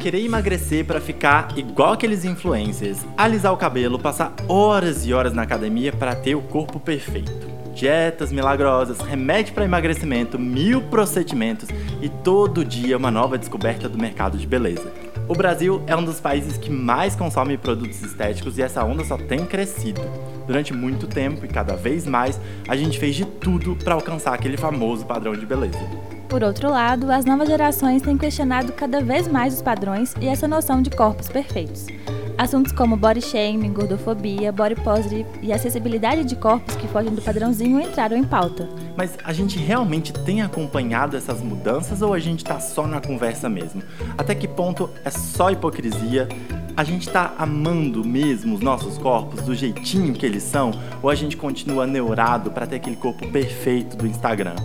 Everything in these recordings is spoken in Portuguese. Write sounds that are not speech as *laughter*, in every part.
Querer emagrecer para ficar igual aqueles influencers, alisar o cabelo, passar horas e horas na academia para ter o corpo perfeito. Dietas milagrosas, remédio para emagrecimento, mil procedimentos e todo dia uma nova descoberta do mercado de beleza. O Brasil é um dos países que mais consome produtos estéticos e essa onda só tem crescido. Durante muito tempo e cada vez mais, a gente fez de tudo para alcançar aquele famoso padrão de beleza. Por outro lado, as novas gerações têm questionado cada vez mais os padrões e essa noção de corpos perfeitos. Assuntos como body shaming, gordofobia, body positive e acessibilidade de corpos que fogem do padrãozinho entraram em pauta. Mas a gente realmente tem acompanhado essas mudanças ou a gente tá só na conversa mesmo? Até que ponto é só hipocrisia? A gente tá amando mesmo os nossos corpos do jeitinho que eles são? Ou a gente continua neurado para ter aquele corpo perfeito do Instagram?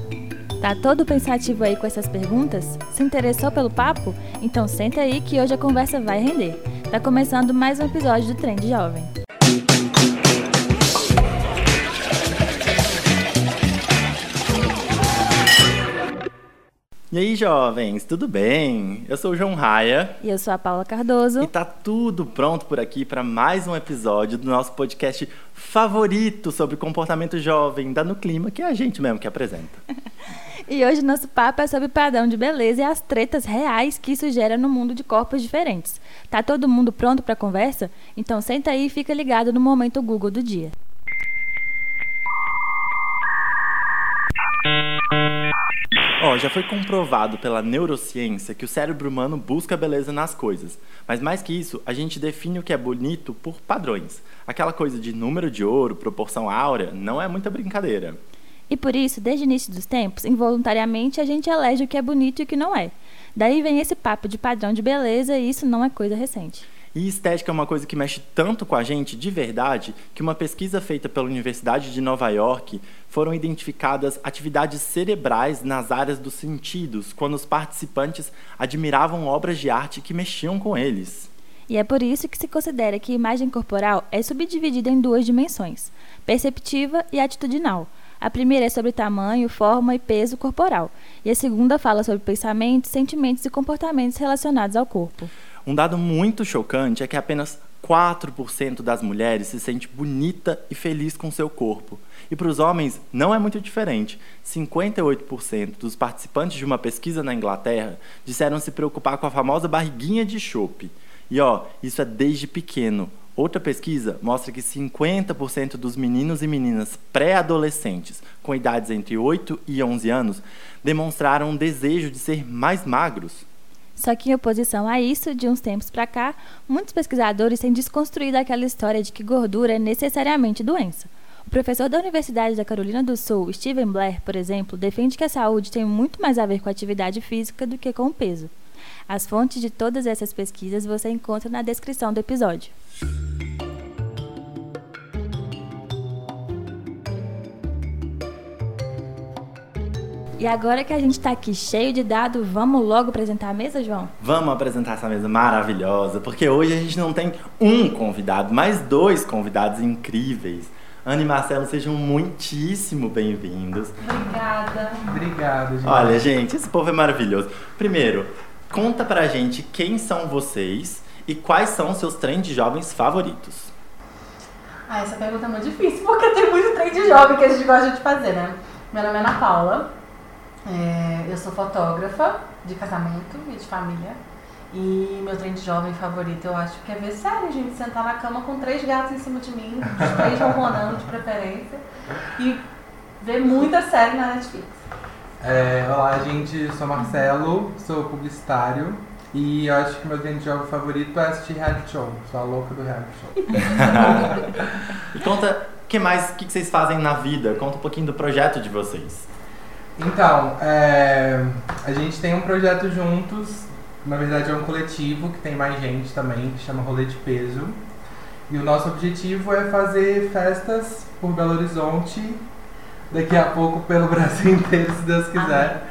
Tá todo pensativo aí com essas perguntas? Se interessou pelo papo? Então senta aí que hoje a conversa vai render. Tá começando mais um episódio do Trend Jovem. E aí, jovens, tudo bem? Eu sou o João Raia. E eu sou a Paula Cardoso. E tá tudo pronto por aqui para mais um episódio do nosso podcast favorito sobre comportamento jovem da No Clima, que é a gente mesmo que apresenta. *laughs* E hoje nosso papo é sobre padrão de beleza e as tretas reais que isso gera no mundo de corpos diferentes. Tá todo mundo pronto para a conversa? Então senta aí e fica ligado no momento Google do dia. Ó, já foi comprovado pela neurociência que o cérebro humano busca beleza nas coisas. Mas mais que isso, a gente define o que é bonito por padrões. Aquela coisa de número de ouro, proporção áurea, não é muita brincadeira. E por isso, desde o início dos tempos, involuntariamente a gente elege o que é bonito e o que não é. Daí vem esse papo de padrão de beleza e isso não é coisa recente. E estética é uma coisa que mexe tanto com a gente de verdade que uma pesquisa feita pela Universidade de Nova York foram identificadas atividades cerebrais nas áreas dos sentidos quando os participantes admiravam obras de arte que mexiam com eles. E é por isso que se considera que imagem corporal é subdividida em duas dimensões: perceptiva e atitudinal. A primeira é sobre tamanho, forma e peso corporal, e a segunda fala sobre pensamentos, sentimentos e comportamentos relacionados ao corpo. Um dado muito chocante é que apenas 4% das mulheres se sente bonita e feliz com seu corpo. E para os homens não é muito diferente. 58% dos participantes de uma pesquisa na Inglaterra disseram se preocupar com a famosa barriguinha de chope. E ó, isso é desde pequeno. Outra pesquisa mostra que 50% dos meninos e meninas pré-adolescentes com idades entre 8 e 11 anos demonstraram um desejo de ser mais magros. Só que em oposição a isso, de uns tempos para cá, muitos pesquisadores têm desconstruído aquela história de que gordura é necessariamente doença. O professor da Universidade da Carolina do Sul, Steven Blair, por exemplo, defende que a saúde tem muito mais a ver com a atividade física do que com o peso. As fontes de todas essas pesquisas você encontra na descrição do episódio. E agora que a gente está aqui cheio de dados, vamos logo apresentar a mesa, João? Vamos apresentar essa mesa maravilhosa, porque hoje a gente não tem um convidado, mas dois convidados incríveis. Ana e Marcelo, sejam muitíssimo bem-vindos. Obrigada. Obrigado, gente. Olha, gente, esse povo é maravilhoso. Primeiro, conta pra gente quem são vocês e quais são os seus trem de jovens favoritos. Ah, essa pergunta é muito difícil, porque tem muito trem de jovem que a gente gosta de fazer, né? Meu nome é Ana Paula, é, eu sou fotógrafa de casamento e de família. E meu trem de jovem favorito eu acho que é ver série, gente. Sentar na cama com três gatos em cima de mim, os três ronronando de preferência. E ver muita série na Netflix. É, olá, gente. Sou Marcelo, sou publicitário. E eu acho que meu trem de jovem favorito é assistir reality show. Sou a louca do reality show. *laughs* e conta, o que mais, o que vocês fazem na vida? Conta um pouquinho do projeto de vocês. Então, é, a gente tem um projeto juntos, na verdade é um coletivo que tem mais gente também, que chama Rolê de Peso. E o nosso objetivo é fazer festas por Belo Horizonte daqui a pouco pelo *laughs* Brasil inteiro, se Deus quiser.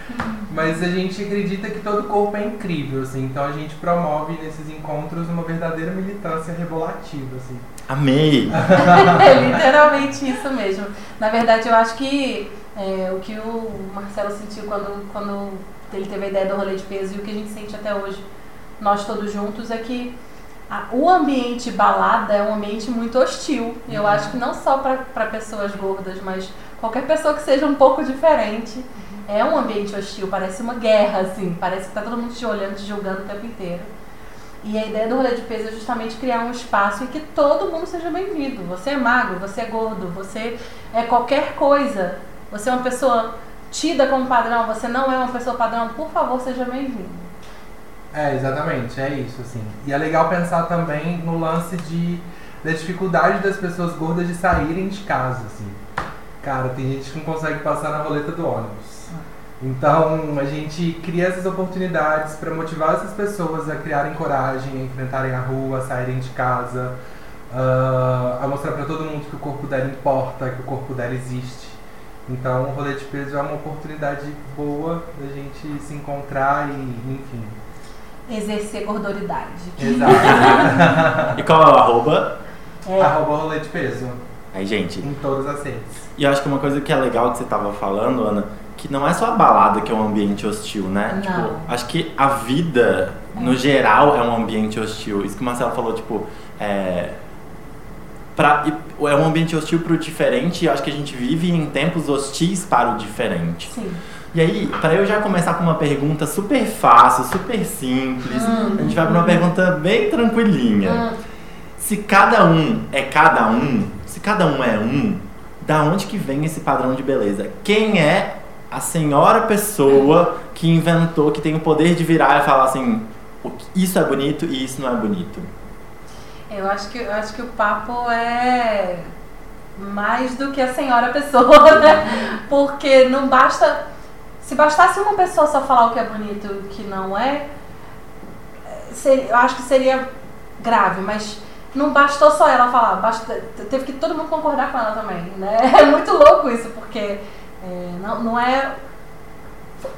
Mas a gente acredita que todo corpo é incrível, assim, então a gente promove nesses encontros uma verdadeira militância rebolativa, assim. Amei! *laughs* é literalmente isso mesmo. Na verdade, eu acho que é, o que o Marcelo sentiu quando, quando ele teve a ideia do rolê de peso e o que a gente sente até hoje, nós todos juntos, é que a, o ambiente balada é um ambiente muito hostil. Eu uhum. acho que não só para pessoas gordas, mas qualquer pessoa que seja um pouco diferente. É um ambiente hostil, parece uma guerra, assim. Parece que tá todo mundo te olhando, te julgando o tempo inteiro. E a ideia do rolê de peso é justamente criar um espaço em que todo mundo seja bem-vindo. Você é magro, você é gordo, você é qualquer coisa. Você é uma pessoa tida como padrão, você não é uma pessoa padrão, por favor, seja bem-vindo. É, exatamente, é isso, assim. E é legal pensar também no lance de da dificuldade das pessoas gordas de saírem de casa, assim. Cara, tem gente que não consegue passar na roleta do ônibus. Então, a gente cria essas oportunidades para motivar essas pessoas a criarem coragem, a enfrentarem a rua, a saírem de casa, uh, a mostrar para todo mundo que o corpo dela importa, que o corpo dela existe. Então, o rolê de peso é uma oportunidade boa da gente se encontrar e, enfim, exercer gordoridade. Exato. *laughs* e qual é o arroba? É. Arroba rolê de peso. Aí, gente. Em todas as redes. E eu acho que uma coisa que é legal que você tava falando, Ana, que não é só a balada que é um ambiente hostil, né? Não. Tipo, acho que a vida, no geral, é um ambiente hostil. Isso que o Marcelo falou, tipo, é. Pra, é um ambiente hostil para o diferente e acho que a gente vive em tempos hostis para o diferente. Sim. E aí, para eu já começar com uma pergunta super fácil, super simples, hum, a gente vai para uma pergunta bem tranquilinha. Hum. Se cada um é cada um, se cada um é um, da onde que vem esse padrão de beleza? Quem é a senhora pessoa que inventou, que tem o poder de virar e falar assim, isso é bonito e isso não é bonito? Eu acho que, eu acho que o papo é mais do que a senhora pessoa, *laughs* né? Porque não basta se bastasse uma pessoa só falar o que é bonito e o que não é, seria, eu acho que seria grave, mas não bastou só ela falar, basta, teve que todo mundo concordar com ela também, né? *laughs* É muito louco isso, porque é, não, não é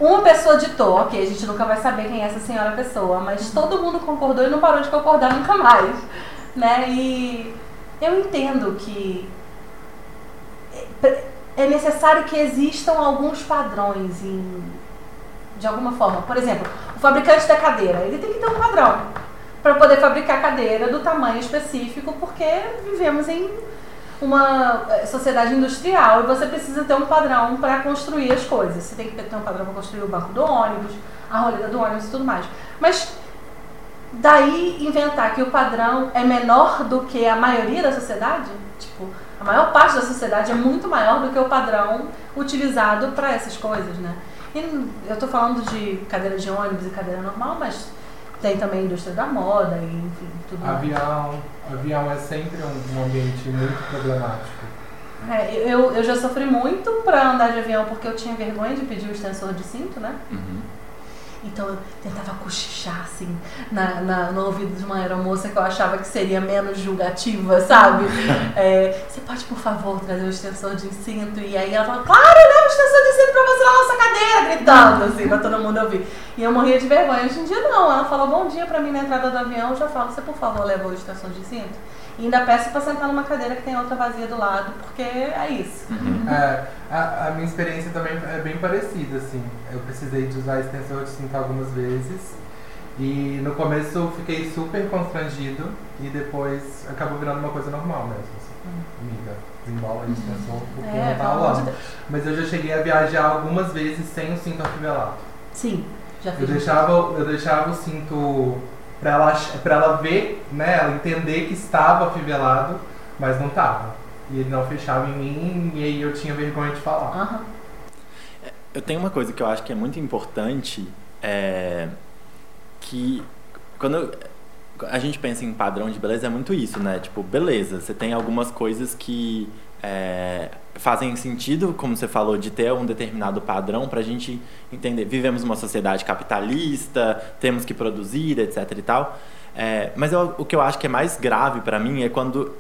uma pessoa ditou, ok, a gente nunca vai saber quem é essa senhora pessoa, mas todo mundo concordou e não parou de concordar nunca mais, né? E eu entendo que é necessário que existam alguns padrões em, de alguma forma. Por exemplo, o fabricante da cadeira, ele tem que ter um padrão para poder fabricar cadeira do tamanho específico, porque vivemos em uma eh, sociedade industrial e você precisa ter um padrão para construir as coisas. Você tem que ter um padrão para construir o banco do ônibus, a roleta do ônibus e tudo mais. Mas daí inventar que o padrão é menor do que a maioria da sociedade, tipo, a maior parte da sociedade é muito maior do que o padrão utilizado para essas coisas, né? E eu estou falando de cadeira de ônibus e cadeira normal, mas tem também a indústria da moda, e, enfim, tudo avião, mais. Avião é sempre um, um ambiente muito problemático. É, eu, eu já sofri muito para andar de avião porque eu tinha vergonha de pedir o extensor de cinto, né? Uhum. Então eu tentava cochichar, assim, na, na, no ouvido de uma aeromoça que eu achava que seria menos julgativa, sabe? *laughs* É, você pode, por favor, trazer o extensor de cinto? E aí ela falava, claro, né, o extensor de cinto pra você na nossa cadeira, gritando, assim, pra todo mundo ouvir. E eu morria de vergonha. Hoje em dia, não. Ela falou bom dia pra mim na entrada do avião, eu já falo, você, por favor, leva o extensor de cinto? E ainda peço para sentar numa cadeira que tem outra vazia do lado, porque é isso. Uhum. É, a, a, minha experiência também é bem parecida, assim. Eu precisei de usar extensor de cinto algumas vezes. E no começo eu fiquei super constrangido e depois acabou virando uma coisa normal mesmo. Assim. Hum. Amiga, desembola a extensor porque é, não tá lá. Mas eu já cheguei a viajar algumas vezes sem o cinto afivelado. Sim, já fiz. Eu deixava, eu deixava o cinto para ela, pra ela ver, né, ela entender que estava afivelado, mas não estava. E ele não fechava em mim e aí eu tinha vergonha de falar. Uhum. Eu tenho uma coisa que eu acho que é muito importante, é que quando a gente pensa em padrão de beleza é muito isso, né? Tipo, beleza, você tem algumas coisas que é, fazem sentido, como você falou, de ter um determinado padrão para a gente entender. Vivemos uma sociedade capitalista, temos que produzir, etc. e tal. É, mas eu, o que eu acho que é mais grave para mim é quando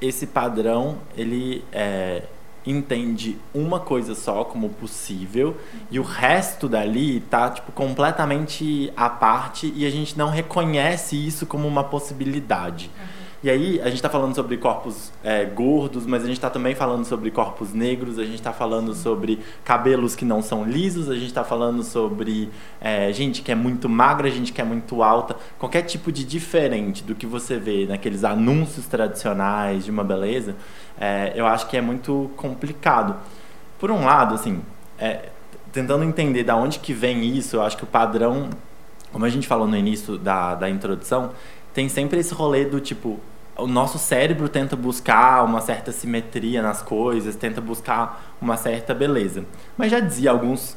esse padrão ele é, entende uma coisa só como possível e o resto dali tá tipo completamente à parte e a gente não reconhece isso como uma possibilidade. Uhum. E aí, a gente está falando sobre corpos é, gordos, mas a gente está também falando sobre corpos negros, a gente está falando sobre cabelos que não são lisos, a gente está falando sobre é, gente que é muito magra, gente que é muito alta. Qualquer tipo de diferente do que você vê naqueles anúncios tradicionais de uma beleza, é, eu acho que é muito complicado. Por um lado, assim, é, tentando entender da onde que vem isso, eu acho que o padrão, como a gente falou no início da, da introdução, tem sempre esse rolê do tipo, o nosso cérebro tenta buscar uma certa simetria nas coisas, tenta buscar uma certa beleza. Mas já dizia alguns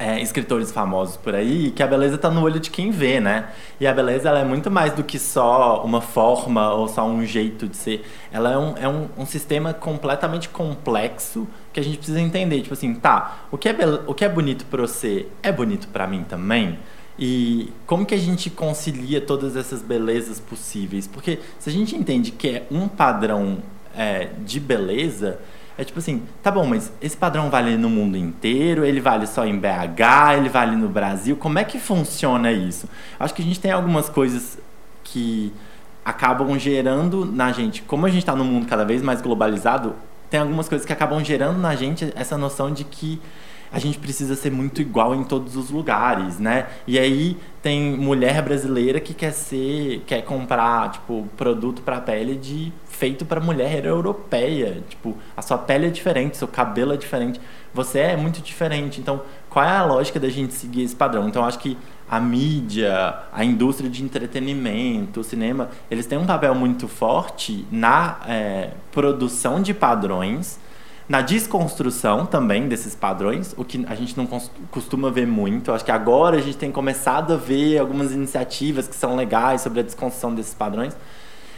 é, escritores famosos por aí que a beleza está no olho de quem vê, né? E a beleza ela é muito mais do que só uma forma ou só um jeito de ser. Ela é um, é um, um sistema completamente complexo que a gente precisa entender. Tipo assim, tá, o que é, o que é bonito para você é bonito para mim também? E como que a gente concilia todas essas belezas possíveis? Porque se a gente entende que é um padrão é, de beleza, é tipo assim, tá bom, mas esse padrão vale no mundo inteiro, ele vale só em BH, ele vale no Brasil, como é que funciona isso? Acho que a gente tem algumas coisas que acabam gerando na gente, como a gente está num mundo cada vez mais globalizado, tem algumas coisas que acabam gerando na gente essa noção de que a gente precisa ser muito igual em todos os lugares, né? E aí tem mulher brasileira que quer ser, quer comprar, tipo, produto para pele de feito para mulher europeia, tipo, a sua pele é diferente, seu cabelo é diferente, você é muito diferente. Então, qual é a lógica da gente seguir esse padrão? Então, acho que a mídia, a indústria de entretenimento, o cinema, eles têm um papel muito forte na é, produção de padrões na desconstrução também desses padrões, o que a gente não costuma ver muito. Acho que agora a gente tem começado a ver algumas iniciativas que são legais sobre a desconstrução desses padrões.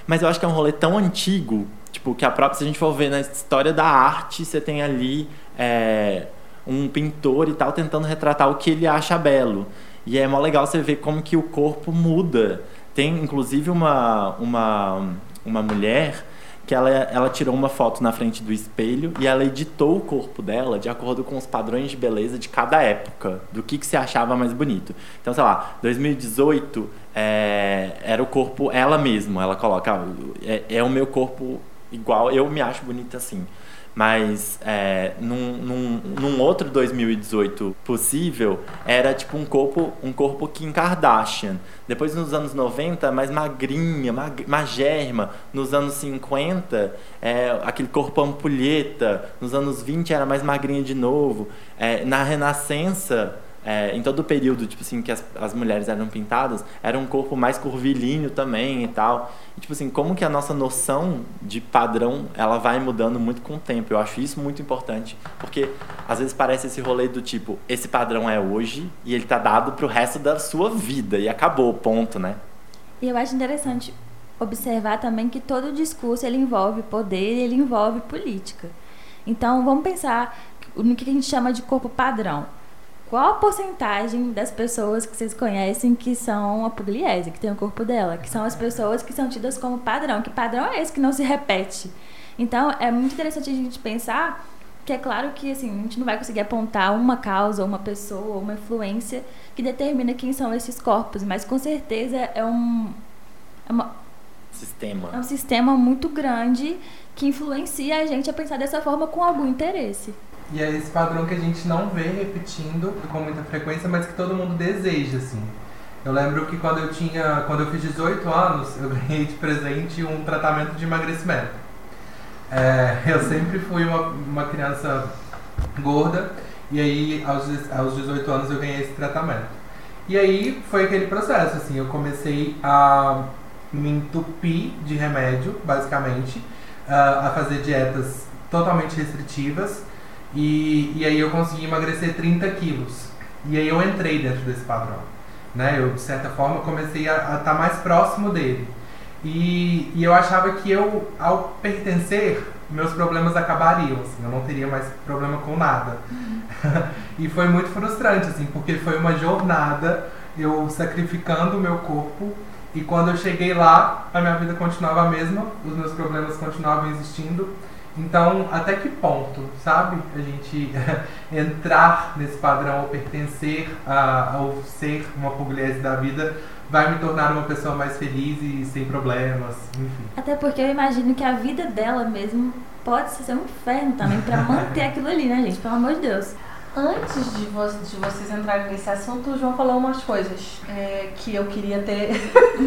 Mas eu acho que é um rolê tão antigo, tipo, que a própria, se a gente for ver na história da arte, você tem ali é, um pintor e tal tentando retratar o que ele acha belo. E é mó legal você ver como que o corpo muda. Tem, inclusive, uma, uma, uma mulher que ela, ela tirou uma foto na frente do espelho e ela editou o corpo dela de acordo com os padrões de beleza de cada época, do que, que se achava mais bonito. Então, sei lá, 2018 é, era o corpo ela mesma, ela coloca, ah, é, é o meu corpo igual, eu me acho bonita assim. Mas é, num, num, num, outro 2018 possível, era tipo um corpo, um corpo Kim Kardashian. Depois, nos anos 90, mais magrinha, mag, magerma. Nos anos 50, é, aquele corpo ampulheta. Nos anos 20, era mais magrinha de novo. É, na Renascença, é, em todo o período tipo assim que as, as mulheres eram pintadas era um corpo mais curvilíneo também e tal. E, tipo assim como que a nossa noção de padrão ela vai mudando muito com o tempo? Eu acho isso muito importante porque às vezes parece esse rolê do tipo esse padrão é hoje e ele tá dado pro resto da sua vida e acabou ponto né? E eu acho interessante observar também que todo discurso ele envolve poder ele envolve política. Então vamos pensar no que a gente chama de corpo padrão qual a porcentagem das pessoas que vocês conhecem que são a pugliese, que tem o corpo dela? Que são as pessoas que são tidas como padrão. Que padrão é esse que não se repete? Então, é muito interessante a gente pensar que é claro que assim, a gente não vai conseguir apontar uma causa, uma pessoa, uma influência que determina quem são esses corpos, mas com certeza é um é uma, sistema. É um sistema muito grande que influencia a gente a pensar dessa forma com algum interesse. E é esse padrão que a gente não vê repetindo com muita frequência, mas que todo mundo deseja, assim. Eu lembro que quando eu tinha, quando eu fiz 18 anos, eu *laughs* ganhei de presente um tratamento de emagrecimento. É, eu sempre fui uma, uma criança gorda e aí aos, aos 18 anos eu ganhei esse tratamento. E aí foi aquele processo, assim, eu comecei a me entupir de remédio, basicamente, a fazer dietas totalmente restritivas e, e aí eu consegui emagrecer 30 quilos. E aí eu entrei dentro desse padrão. Né? Eu, de certa forma, comecei a estar tá mais próximo dele. E, e eu achava que eu, ao pertencer, meus problemas acabariam, assim, eu não teria mais problema com nada. Uhum. *laughs* e foi muito frustrante, assim, porque foi uma jornada, eu sacrificando o meu corpo, e quando eu cheguei lá, a minha vida continuava a mesma, os meus problemas continuavam existindo, Então, até que ponto, sabe? A gente *laughs* entrar nesse padrão ou pertencer a, ou ser uma pugliese da vida vai me tornar uma pessoa mais feliz e sem problemas, enfim. Até porque eu imagino que a vida dela mesmo pode ser um inferno também para manter *laughs* aquilo ali, né, gente? Pelo amor de Deus. Antes de, vo de vocês entrarem nesse assunto, o João falou umas coisas é, que eu queria ter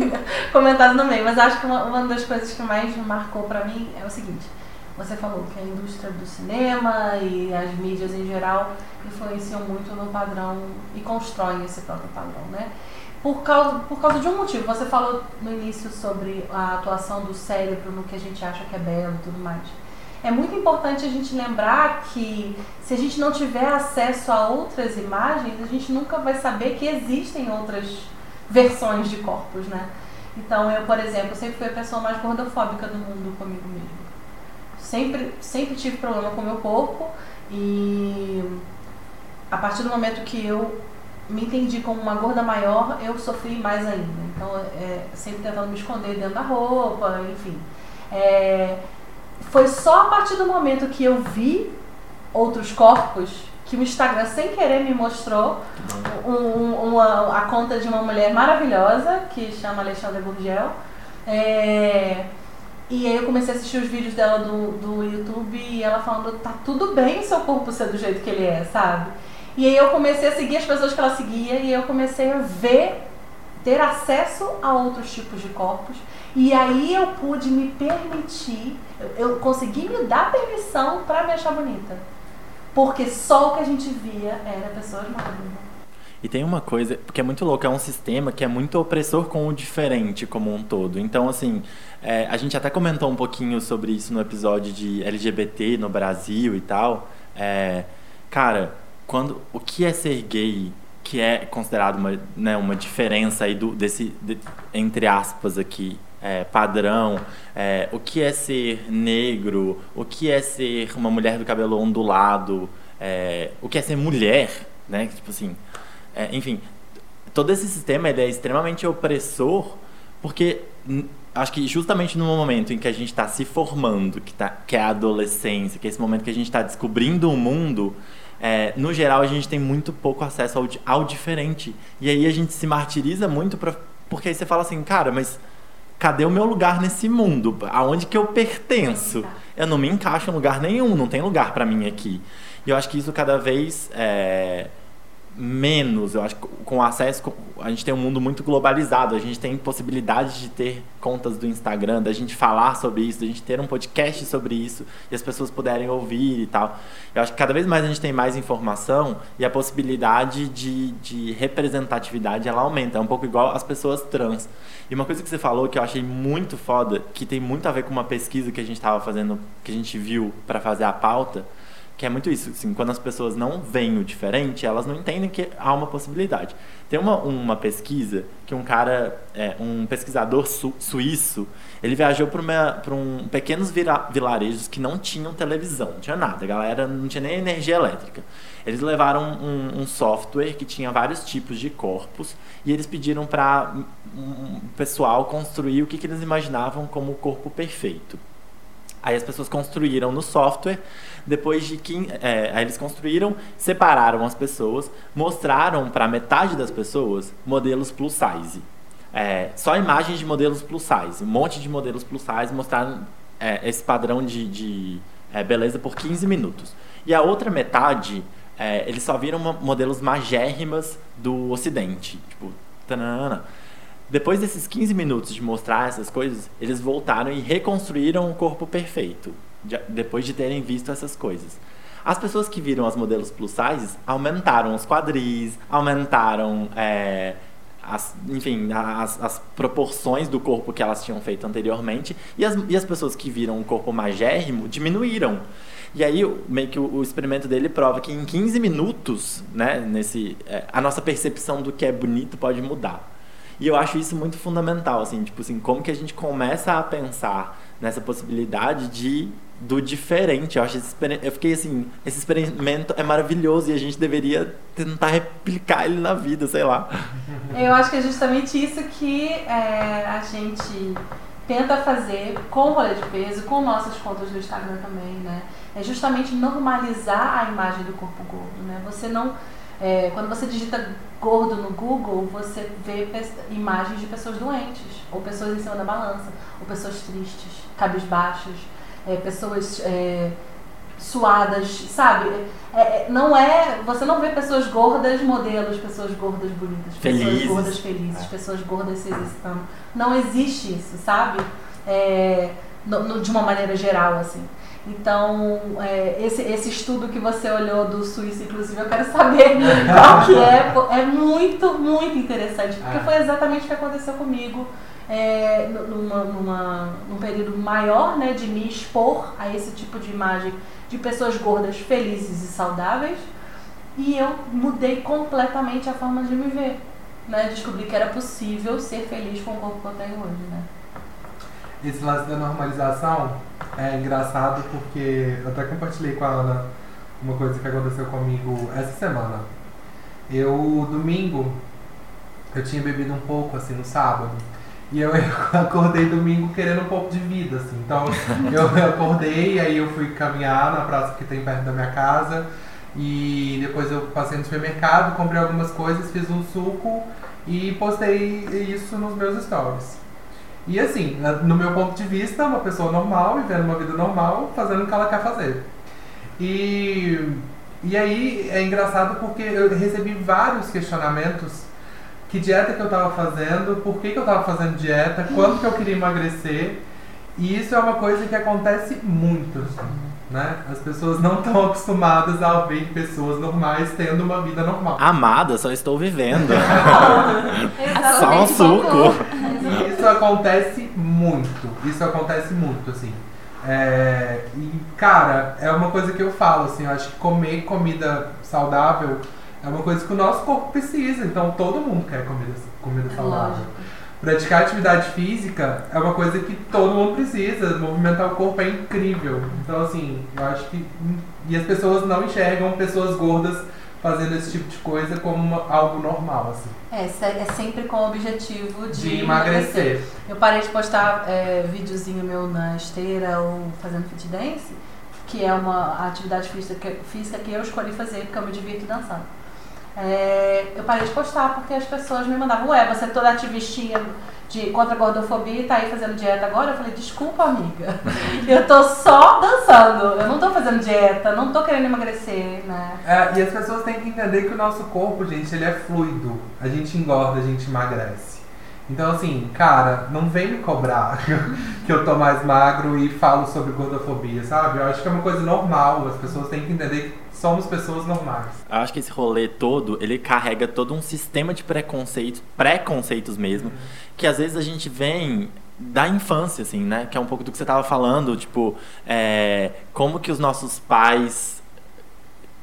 *laughs* comentado no meio, mas acho que uma, uma das coisas que mais marcou para mim é o seguinte você falou que a indústria do cinema e as mídias em geral influenciam muito no padrão e constroem esse próprio padrão, né? Por causa, por causa de um motivo. Você falou no início sobre a atuação do cérebro no que a gente acha que é belo e tudo mais. É muito importante a gente lembrar que se a gente não tiver acesso a outras imagens, a gente nunca vai saber que existem outras versões de corpos, né? Então, eu, por exemplo, sempre fui a pessoa mais gordofóbica do mundo comigo mesma sempre, sempre tive problema com o meu corpo e a partir do momento que eu me entendi como uma gorda maior, eu sofri mais ainda. Então, é, sempre tentando me esconder dentro da roupa, enfim. É, foi só a partir do momento que eu vi outros corpos que o Instagram, sem querer, me mostrou um, um, uma, a conta de uma mulher maravilhosa que chama Alexandra Gurgel. É, e aí eu comecei a assistir os vídeos dela do, do YouTube e ela falando, tá tudo bem o seu corpo ser do jeito que ele é, sabe? E aí eu comecei a seguir as pessoas que ela seguia e eu comecei a ver, ter acesso a outros tipos de corpos. E aí eu pude me permitir, eu, eu consegui me dar permissão para me achar bonita. Porque só o que a gente via era pessoas magras. E tem uma coisa, porque é muito louco, é um sistema que é muito opressor com o diferente como um todo. Então, assim, é, a gente até comentou um pouquinho sobre isso no episódio de LGBT no Brasil e tal. É, cara, quando o que é ser gay, que é considerado uma, né, uma diferença aí do, desse, de, entre aspas aqui, é, padrão, é, o que é ser negro, o que é ser uma mulher do cabelo ondulado, é, o que é ser mulher, né? Tipo assim, é, enfim, todo esse sistema é extremamente opressor, porque acho que justamente no momento em que a gente está se formando, que, tá, que é a adolescência, que é esse momento que a gente está descobrindo o mundo, é, no geral a gente tem muito pouco acesso ao, ao diferente. E aí a gente se martiriza muito pra, porque aí você fala assim, cara, mas cadê o meu lugar nesse mundo? Aonde que eu pertenço? Eu não me encaixo em lugar nenhum, não tem lugar para mim aqui. E eu acho que isso cada vez é, menos. Eu acho que com acesso, a gente tem um mundo muito globalizado. A gente tem possibilidade de ter contas do Instagram, da gente falar sobre isso, da gente ter um podcast sobre isso e as pessoas puderem ouvir e tal. Eu acho que cada vez mais a gente tem mais informação e a possibilidade de, de representatividade ela aumenta. É um pouco igual as pessoas trans. E uma coisa que você falou que eu achei muito foda, que tem muito a ver com uma pesquisa que a gente estava fazendo, que a gente viu para fazer a pauta que é muito isso, assim, quando as pessoas não veem o diferente, elas não entendem que há uma possibilidade. Tem uma, uma pesquisa que um cara, é, um pesquisador su suíço, ele viajou para um pequenos vilarejos que não tinham televisão, não tinha nada, a galera não tinha nem energia elétrica. Eles levaram um, um software que tinha vários tipos de corpos e eles pediram para o pessoal construir o que, que eles imaginavam como o corpo perfeito. Aí as pessoas construíram no software depois de que é, aí eles construíram, separaram as pessoas, mostraram para metade das pessoas modelos plus size. É, só imagens de modelos plus size, um monte de modelos plus size mostraram é, esse padrão de, de é, beleza por 15 minutos. E a outra metade, é, eles só viram modelos magérrimas do Ocidente. Tipo, tanana. Depois desses 15 minutos de mostrar essas coisas, eles voltaram e reconstruíram o corpo perfeito de, depois de terem visto essas coisas. As pessoas que viram as modelos plus size aumentaram os quadris, aumentaram, é, as, enfim, as, as, proporções do corpo que elas tinham feito anteriormente, e as, e as pessoas que viram um corpo magérrimo diminuíram. E aí, meio que o, o, experimento dele prova que em 15 minutos, né, nesse, é, a nossa percepção do que é bonito pode mudar. E eu acho isso muito fundamental, assim, tipo assim, como que a gente começa a pensar nessa possibilidade de do diferente. Eu acho eu fiquei assim, esse experimento é maravilhoso e a gente deveria tentar replicar ele na vida, sei lá. *laughs* Eu acho que é justamente isso que é, a gente tenta fazer com o rolê de peso, com nossas contas do Instagram também, né? É justamente normalizar a imagem do corpo gordo, né? Você não é, quando você digita gordo no Google, você vê imagens de pessoas doentes, ou pessoas em cima da balança, ou pessoas tristes, cabisbaixas, é, pessoas é, suadas, sabe? É, é, não é. Você não vê pessoas gordas modelos, pessoas gordas bonitas, felizes. pessoas gordas felizes, é. pessoas gordas se exercitando. Não existe isso, sabe? É, no, no, de uma maneira geral, assim. Então, é, esse, esse estudo que você olhou do Suíça, inclusive, eu quero saber *laughs* qual que é. É muito, muito interessante, porque foi exatamente o que aconteceu comigo é, numa, numa, num período maior né, de me expor a esse tipo de imagem de pessoas gordas, felizes e saudáveis. E eu mudei completamente a forma de me ver. Né? Descobri que era possível ser feliz com o corpo que eu tenho hoje. Né? Esse lance da normalização é engraçado porque eu até compartilhei com a Ana uma coisa que aconteceu comigo essa semana. Eu, domingo, eu tinha bebido um pouco assim no sábado. E eu *laughs* acordei domingo querendo um pouco de vida, assim. Então eu acordei, aí eu fui caminhar na praça que tem perto da minha casa. E depois eu passei no supermercado, comprei algumas coisas, fiz um suco e postei isso nos meus stories. E assim, no meu ponto de vista, uma pessoa normal, vivendo uma vida normal, fazendo o que ela quer fazer. E, e aí é engraçado porque eu recebi vários questionamentos que dieta que eu estava fazendo, por que, que eu estava fazendo dieta, quanto que eu queria emagrecer. E isso é uma coisa que acontece muito, né? As pessoas não estão acostumadas a ver pessoas normais tendo uma vida normal. Amada, só estou vivendo. *laughs* *laughs* só um suco. Isso acontece muito. Isso acontece muito, assim. É, e, cara, é uma coisa que eu falo, assim, eu acho que comer comida saudável é uma coisa que o nosso corpo precisa, então todo mundo quer comida, comida é saudável. Lógico. Praticar atividade física é uma coisa que todo mundo precisa, movimentar o corpo é incrível. Então, assim, eu acho que. E as pessoas não enxergam pessoas gordas fazendo esse tipo de coisa como uma, algo normal, assim. É, é sempre com o objetivo de, de emagrecer. emagrecer. Eu parei de postar é, videozinho meu na esteira ou fazendo fit dance, que é uma atividade física, física que eu escolhi fazer porque eu me divirto dançando é, eu parei de postar porque as pessoas me mandavam, ué, você é toda ativistinha de contra a gordofobia e tá aí fazendo dieta agora? Eu falei, desculpa, amiga. *laughs* Eu tô só dançando. Eu não tô fazendo dieta, não tô querendo emagrecer, né? É, e as pessoas têm que entender que o nosso corpo, gente, ele é fluido. A gente engorda, a gente emagrece. Então, assim, cara, não vem me cobrar *laughs* que eu tô mais magro e falo sobre gordofobia, sabe? Eu acho que é uma coisa normal. As pessoas têm que entender que somos pessoas normais. Eu acho que esse rolê todo, ele carrega todo um sistema de preconceitos, preconceitos mesmo, uhum. que às vezes a gente vem da infância, assim, né? Que é um pouco do que você estava falando, tipo, é, como que os nossos pais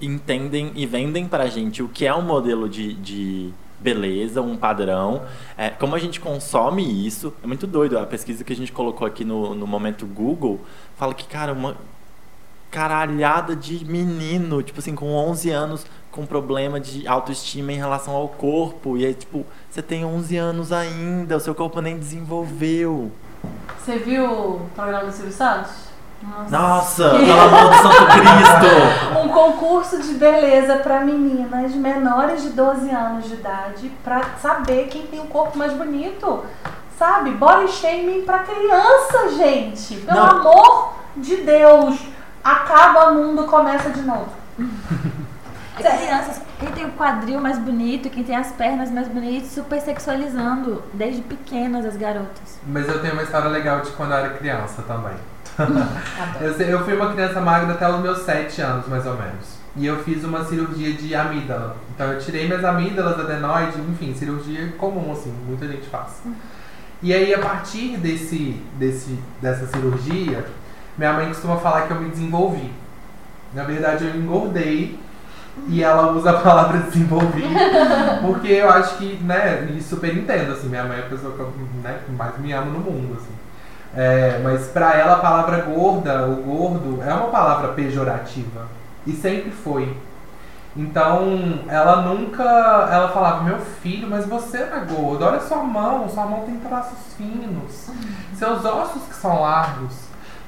entendem e vendem pra gente o que é um modelo de, de beleza, um padrão, é, como a gente consome isso. É muito doido, a pesquisa que a gente colocou aqui no, no momento Google fala que, cara, uma, caralhada de menino, tipo assim, com 11 anos, com problema de autoestima em relação ao corpo. E aí, tipo, você tem 11 anos ainda, o seu corpo nem desenvolveu. Você viu o programa do Silvio Santos? Nossa, pelo amor do Santo Cristo! *laughs* um concurso de beleza para meninas menores de 12 anos de idade para saber quem tem o corpo mais bonito. Sabe? Body shaming para criança, gente. Pelo Não. amor de Deus acaba o mundo, começa de novo. As *laughs* crianças, quem tem o quadril mais bonito, quem tem as pernas mais bonitas, super sexualizando desde pequenas as garotas. Mas eu tenho uma história legal de quando eu era criança também. Eu, eu fui uma criança magra até os meus 7 anos, mais ou menos. E eu fiz uma cirurgia de amígdala. Então eu tirei minhas amígdalas, adenoide, enfim, cirurgia comum, assim, muita gente faz. E aí, a partir desse, desse, dessa cirurgia, minha mãe costuma falar que eu me desenvolvi. Na verdade, eu engordei e ela usa a palavra *laughs* desenvolvi porque eu acho que, né, super entendo, assim, minha mãe é a pessoa que eu né, mais me amo no mundo, assim. É, mas para ela a palavra gorda, o gordo, é uma palavra pejorativa. E sempre foi. Então, ela nunca. Ela falava, meu filho, mas você não é gordo, olha sua mão, sua mão tem traços finos, seus ossos que são largos.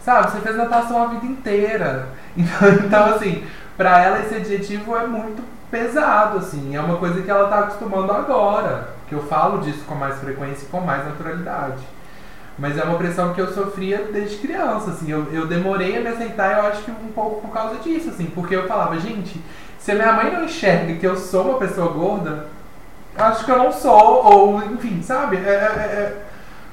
Sabe, você fez natação a vida inteira. *laughs* Então, então assim, pra ela esse adjetivo é muito pesado, assim, é uma coisa que ela tá acostumando agora. Que eu falo disso com mais frequência e com mais naturalidade. Mas é uma pressão que eu sofria desde criança, assim. Eu, eu demorei a me aceitar, eu acho que um pouco por causa disso, assim. Porque eu falava, gente, se a minha mãe não enxerga que eu sou uma pessoa gorda, acho que eu não sou, ou enfim, sabe? É, é, é,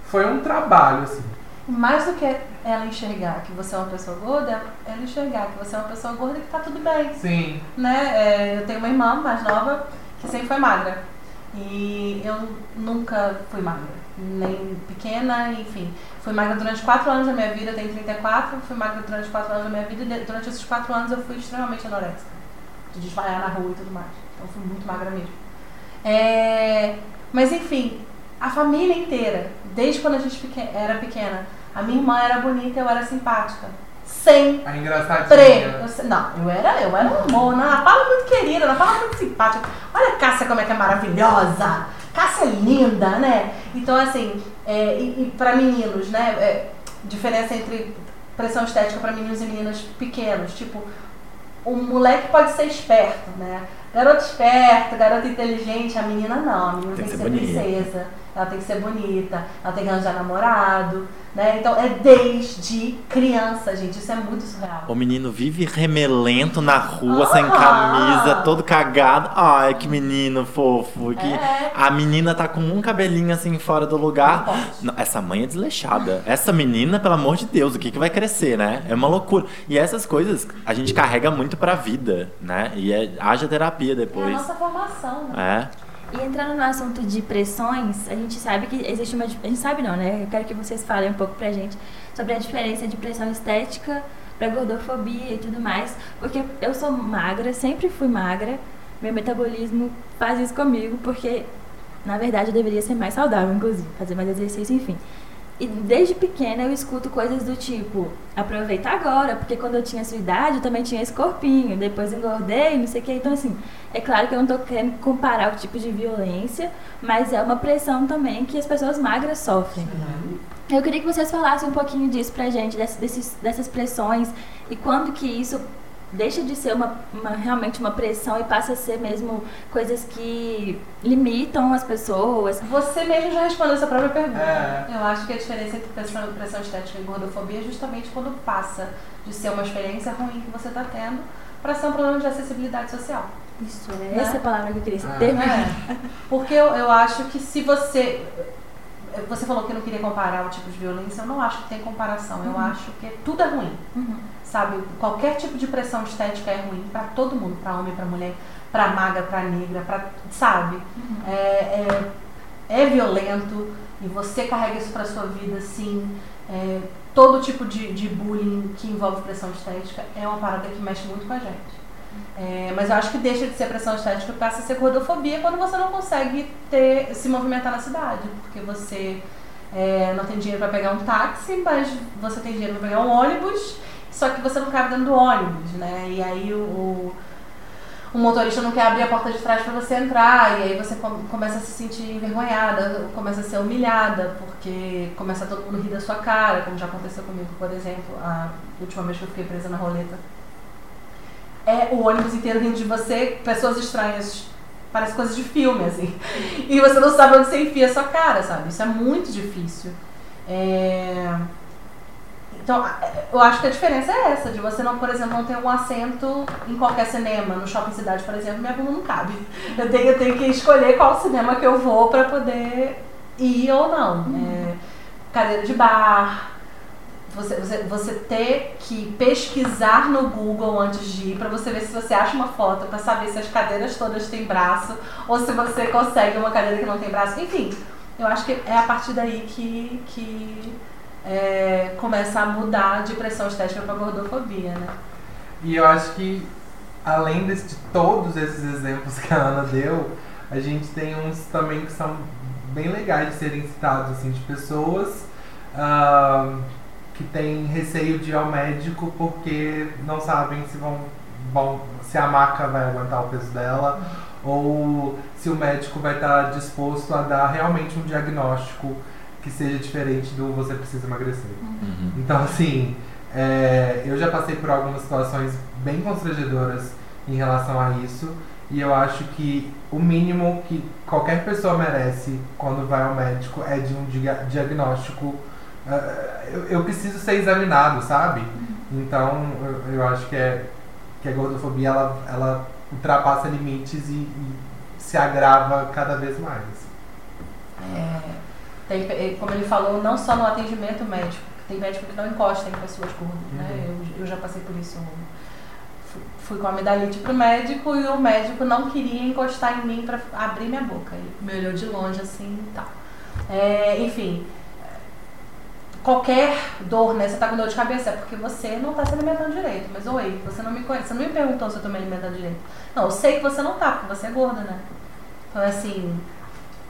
foi um trabalho, assim. Mais do que ela enxergar que você é uma pessoa gorda, ela enxergar que você é uma pessoa gorda e que tá tudo bem. Sim. Né? É, eu tenho uma irmã mais nova que sempre foi magra. E eu nunca fui magra. Nem pequena, enfim. Fui magra durante 4 anos da minha vida, eu tenho 34, fui magra durante 4 anos da minha vida e durante esses 4 anos eu fui extremamente anoréxica. De desmaiar na rua e tudo mais. Então fui muito magra mesmo. É, mas enfim, a família inteira, desde quando a gente era pequena, a minha irmã era bonita, eu era simpática. Sem A pre. eu- Não, eu era, eu era um amor. Ana Paula muito querida, Ana Paula muito simpática. Olha a Cássia como é que é maravilhosa. Cássia é linda, né? Então, assim, é, e, e para meninos, né? é, diferença entre pressão estética para meninos e meninas pequenos. Tipo, o moleque pode ser esperto, né? Garoto esperto, garoto inteligente, a menina não. A menina tem, que ser bonita. princesa, ela tem que ser bonita, ela tem que arranjar namorado, né? Então é desde criança, gente. Isso é muito surreal. O menino vive remelento na rua, sem Ah. camisa, todo cagado. Ai, que menino fofo. Que... É. A menina tá com um cabelinho assim fora do lugar. Não, essa mãe é desleixada. Essa menina, pelo amor de Deus, o que, que vai crescer, né? É uma loucura. E essas coisas a gente carrega muito pra vida, né? E é, haja terapia É a depois. nossa formação, né? É. E entrando no assunto de pressões, a gente sabe que existe uma. A gente sabe não, né? Eu quero que vocês falem um pouco pra gente sobre a diferença de pressão estética pra gordofobia e tudo mais. Porque eu sou magra, sempre fui magra. Meu metabolismo faz isso comigo, porque na verdade eu deveria ser mais saudável, inclusive, fazer mais exercício, enfim. E desde pequena eu escuto coisas do tipo, aproveita agora, porque quando eu tinha sua idade eu também tinha esse corpinho, depois engordei, não sei o que. Então, assim, é claro que eu não tô querendo comparar o tipo de violência, mas é uma pressão também que as pessoas magras sofrem. Eu queria que vocês falassem um pouquinho disso pra gente, dessas, dessas pressões, e quando que isso deixa de ser uma, uma- realmente uma pressão e passa a ser mesmo coisas que limitam as pessoas. Você mesmo já respondeu essa própria pergunta. É. Eu acho que a diferença entre pressão, pressão estética e gordofobia é justamente quando passa de ser uma experiência ruim que você está tendo para ser um problema de acessibilidade social. Isso, é Né? essa palavra que eu queria Ah. ter. É. Porque eu, eu acho que se você. Você falou que não queria comparar o tipo de violência, eu não acho que tem comparação. Eu acho que tudo é ruim. Uhum. Sabe? Qualquer tipo de pressão estética é ruim para todo mundo, para homem, para mulher, para magra, para negra, para sabe? É, é, é violento e você carrega isso para sua vida, sim. É, todo tipo de, de bullying que envolve pressão estética é uma parada que mexe muito com a gente. É, mas eu acho que deixa de ser pressão estética e passa a ser gordofobia quando você não consegue ter, se movimentar na cidade, porque você é, não tem dinheiro para pegar um táxi, mas você tem dinheiro para pegar um ônibus, só que você não cabe dentro do ônibus, né? E aí o, o, o motorista não quer abrir a porta de trás para você entrar, e aí você com- começa a se sentir envergonhada, começa a ser humilhada, porque começa todo mundo rir da sua cara, como já aconteceu comigo, por exemplo, a última vez que eu fiquei presa na roleta. É o ônibus inteiro rindo de você, pessoas estranhas, parece coisa de filme, assim. E você não sabe onde você enfia a sua cara, sabe? Isso é muito difícil. É... Então, eu acho que a diferença é essa, de você não, por exemplo, não ter um assento em qualquer cinema, no shopping cidade, por exemplo, minha bunda não cabe. Eu tenho, eu tenho que escolher qual cinema que eu vou pra poder ir ou não. É, cadeira de bar, você, você, você ter que pesquisar no Google antes de ir pra você ver se você acha uma foto, pra saber se as cadeiras todas têm braço ou se você consegue uma cadeira que não tem braço. Enfim, eu acho que é a partir daí que, que é, começa a mudar de pressão estética pra gordofobia, né? E eu acho que, além desse- de todos esses exemplos que a Ana deu, a gente tem uns também que são bem legais de serem citados, assim, de pessoas ah, que têm receio de ir ao médico porque não sabem se vão vão, se a maca vai aguentar o peso dela, ou se o médico vai estar disposto a dar realmente um diagnóstico que seja diferente do você precisa emagrecer. Uhum. Então, assim, é, eu já passei por algumas situações bem constrangedoras em relação a isso, e eu acho que o mínimo que qualquer pessoa merece quando vai ao médico é de um dia- diagnóstico. É, eu, eu preciso ser examinado, sabe? Então, eu, eu acho que, é, que a gordofobia ela, ela ultrapassa limites e, e se agrava cada vez mais. É, tem, como ele falou, não só no atendimento médico, tem médico que não encosta em pessoas gordas, né? Eu, eu já passei por isso. Fui- Fui com amidalite pro médico e o médico não queria encostar em mim para abrir minha boca. Ele me olhou de longe assim e tal. É, enfim, qualquer dor, né? Você tá com dor de cabeça é porque você não tá se alimentando direito. Mas oi, você não me conhece, você não me perguntou se eu tô me alimentando direito. Não, eu sei que você não tá, porque você é gorda, né? Então assim,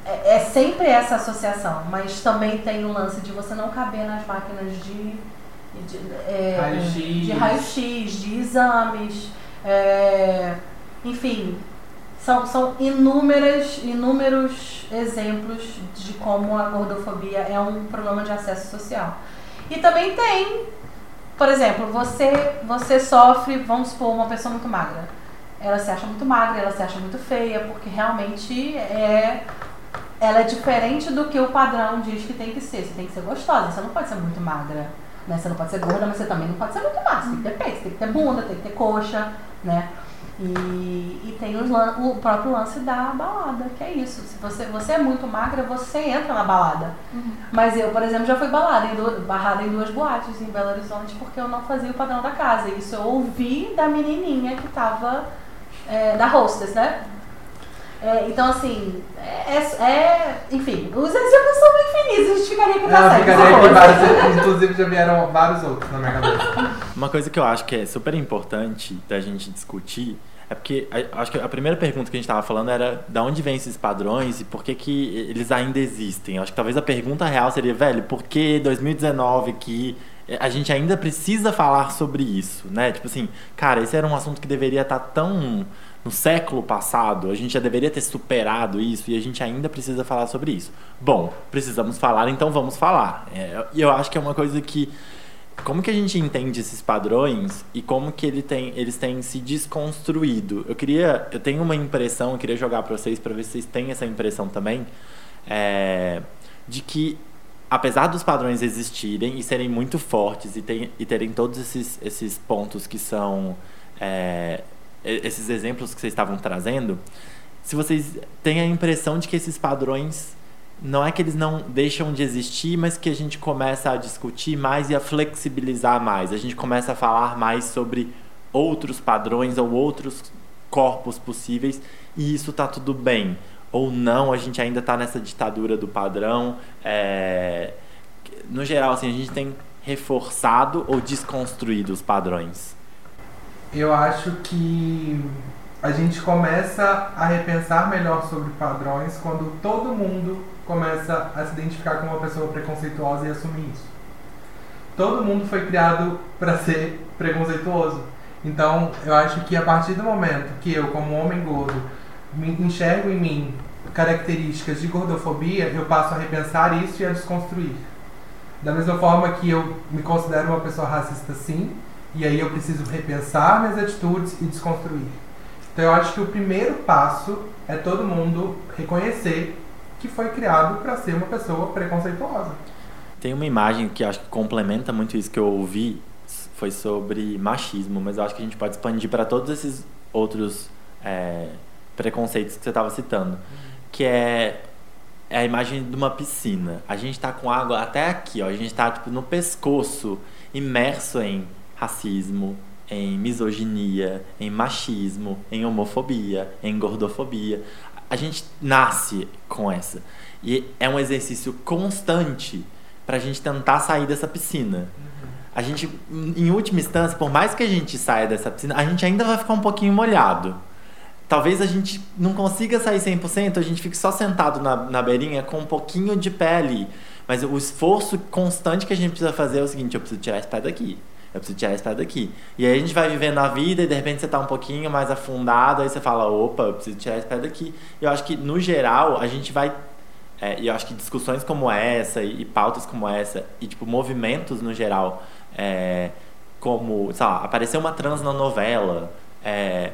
é, é sempre essa associação, mas também tem o lance de você não caber nas máquinas de, de, é, Raio-X. de raio-x, de exames, é, enfim, são, são inúmeras, inúmeros exemplos de como a gordofobia é um problema de acesso social. E também tem, por exemplo, você, você sofre, vamos supor, uma pessoa muito magra. Ela se acha muito magra, ela se acha muito feia, porque realmente é ela é diferente do que o padrão diz que tem que ser. Você tem que ser gostosa, você não pode ser muito magra. Né? Você não pode ser gorda, mas você também não pode ser muito magra. Você tem que ter peito, tem que ter bunda, tem que ter coxa, né? E, e tem os o próprio lance da balada, que é isso. Se você, você é muito magra, você entra na balada. Mas eu, por exemplo, já fui balada em du- barrada em duas boates em Belo Horizonte porque eu não fazia o padrão da casa. Isso eu ouvi da menininha que tava é, da hostess, né? É, então, assim, é, é- é- Enfim, os exemplos são felizes, a gente ficaria aqui pra sempre. inclusive já vieram vários outros na minha cabeça. *laughs* Uma coisa que eu acho que é super importante da gente discutir é porque acho que a primeira pergunta que a gente estava falando era da onde vêm esses padrões e por que, que eles ainda existem. Acho que talvez a pergunta real seria, velho, por que 2019 que a gente ainda precisa falar sobre isso, né? Tipo assim, cara, esse era um assunto que deveria estar tão no século passado, a gente já deveria ter superado isso e a gente ainda precisa falar sobre isso. Bom, precisamos falar, então vamos falar. É, E eu acho que é uma coisa que como que a gente entende esses padrões e como que ele tem, eles têm se desconstruído? Eu queria, eu tenho uma impressão, eu queria jogar para vocês para ver se vocês têm essa impressão também, é, de que apesar dos padrões existirem e serem muito fortes e, tem, e terem todos esses, esses pontos que são é, esses exemplos que vocês estavam trazendo, se vocês têm a impressão de que esses padrões não é que eles não deixam de existir, mas que a gente começa a discutir mais e a flexibilizar mais. A gente começa a falar mais sobre outros padrões ou outros corpos possíveis e isso tá tudo bem. Ou não, a gente ainda tá nessa ditadura do padrão. é, No geral, assim, a gente tem reforçado ou desconstruído os padrões. Eu acho que a gente começa a repensar melhor sobre padrões quando todo mundo começa a se identificar como uma pessoa preconceituosa e assumir isso. Todo mundo foi criado para ser preconceituoso. Então, eu acho que a partir do momento que eu, como homem gordo, me enxergo em mim características de gordofobia, eu passo a repensar isso e a desconstruir. Da mesma forma que eu me considero uma pessoa racista sim, e aí eu preciso repensar minhas atitudes e desconstruir. Então eu acho que o primeiro passo é todo mundo reconhecer que foi criado para ser uma pessoa preconceituosa. Tem uma imagem que acho que complementa muito isso que eu ouvi, foi sobre machismo, mas eu acho que a gente pode expandir para todos esses outros é, preconceitos que você estava citando, que é, é a imagem de uma piscina. A gente está com água até aqui, ó, a gente está tipo, no pescoço, imerso em racismo, em misoginia, em machismo, em homofobia, em gordofobia. A gente nasce com essa. E é um exercício constante para a gente tentar sair dessa piscina. A gente, em última instância, por mais que a gente saia dessa piscina, a gente ainda vai ficar um pouquinho molhado. Talvez a gente não consiga sair 100%, a gente fique só sentado na, na beirinha com um pouquinho de ali. Mas o esforço constante que a gente precisa fazer é o seguinte: eu preciso tirar esse pé daqui. Eu preciso tirar esse pé daqui. E aí a gente vai vivendo a vida e de repente você tá um pouquinho mais afundado, aí você fala, opa, eu preciso tirar esse pé daqui. Eu acho que, no geral, a gente vai. É, e eu acho que discussões como essa e, e, pautas como essa, e tipo, movimentos no geral, é, como, sei lá, apareceu uma trans na novela. É,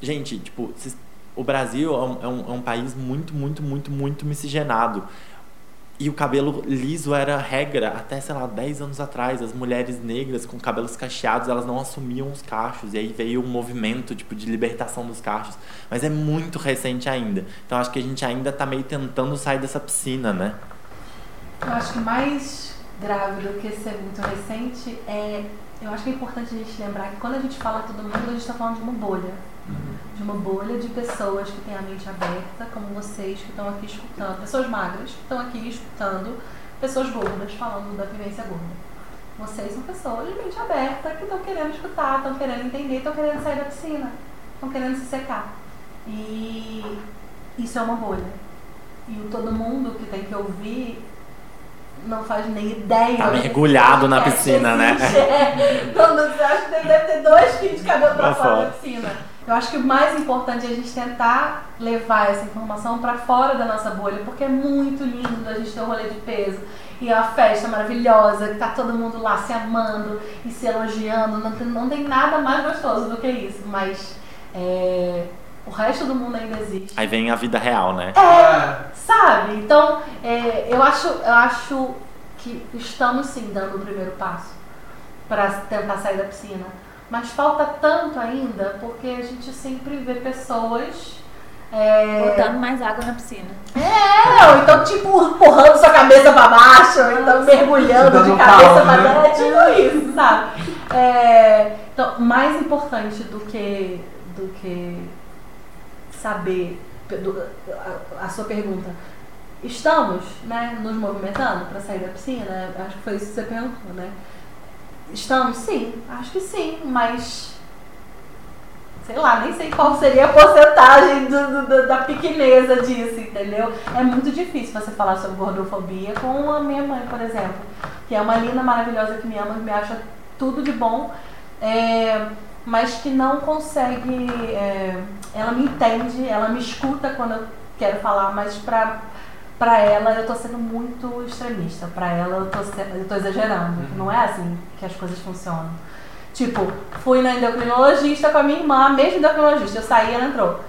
gente, tipo, o Brasil é é um, é um país muito, muito, muito, muito miscigenado. E o cabelo liso era regra até, sei lá, 10 anos atrás. As mulheres negras com cabelos cacheados, elas não assumiam os cachos. E aí veio um movimento, tipo, de libertação dos cachos. Mas é muito recente ainda. Então acho que a gente ainda tá meio tentando sair dessa piscina, né? Eu acho que mais grave do que ser muito recente é... Eu acho que é importante a gente lembrar que quando a gente fala todo mundo, a gente está falando de uma bolha de uma bolha de pessoas que têm a mente aberta, como vocês que estão aqui escutando, pessoas magras que estão aqui escutando pessoas gordas falando da vivência gorda. Vocês são pessoas de mente aberta que estão querendo escutar, estão querendo entender, estão querendo sair da piscina, estão querendo se secar. E isso é uma bolha. E o todo mundo que tem que ouvir não faz nem ideia. Tá mergulhado na piscina, né? *laughs* É. Não, não, acho que deve ter dois fios de cabelo pra fora da piscina. Eu acho que o mais importante é a gente tentar levar essa informação para fora da nossa bolha, porque é muito lindo a gente ter um rolê de peso e a festa maravilhosa, que tá todo mundo lá se amando e se elogiando. Não tem, não tem nada mais gostoso do que isso, mas é, o resto do mundo ainda existe. Aí vem a vida real, né? É, sabe? Então, é, eu, acho, eu acho que estamos sim dando o primeiro passo para tentar sair da piscina mas falta tanto ainda, porque a gente sempre vê pessoas. É... Botando mais água na piscina. É, ou então, tipo, empurrando sua cabeça pra baixo, ou então mergulhando de cabeça pra né? baixo. É tipo isso, sabe? É, então, mais importante do que, do que saber do, a, a, sua pergunta. Estamos, né, nos movimentando para sair da piscina? Acho que foi isso que você perguntou, né? Estamos? Sim, acho que sim, mas sei lá, nem sei qual seria a porcentagem do, do, da pequeneza disso, entendeu? É muito difícil você falar sobre gordofobia com a minha mãe, por exemplo, que é uma linda maravilhosa que me ama, que me acha tudo de bom, é, mas que não consegue. É, ela me entende, ela me escuta quando eu quero falar, mas pra para ela eu tô sendo muito extremista. Para ela eu tô, eu tô exagerando. Uhum. Não é assim que as coisas funcionam. Tipo, fui na endocrinologista com a minha irmã, a mesma endocrinologista. Eu saí e ela entrou.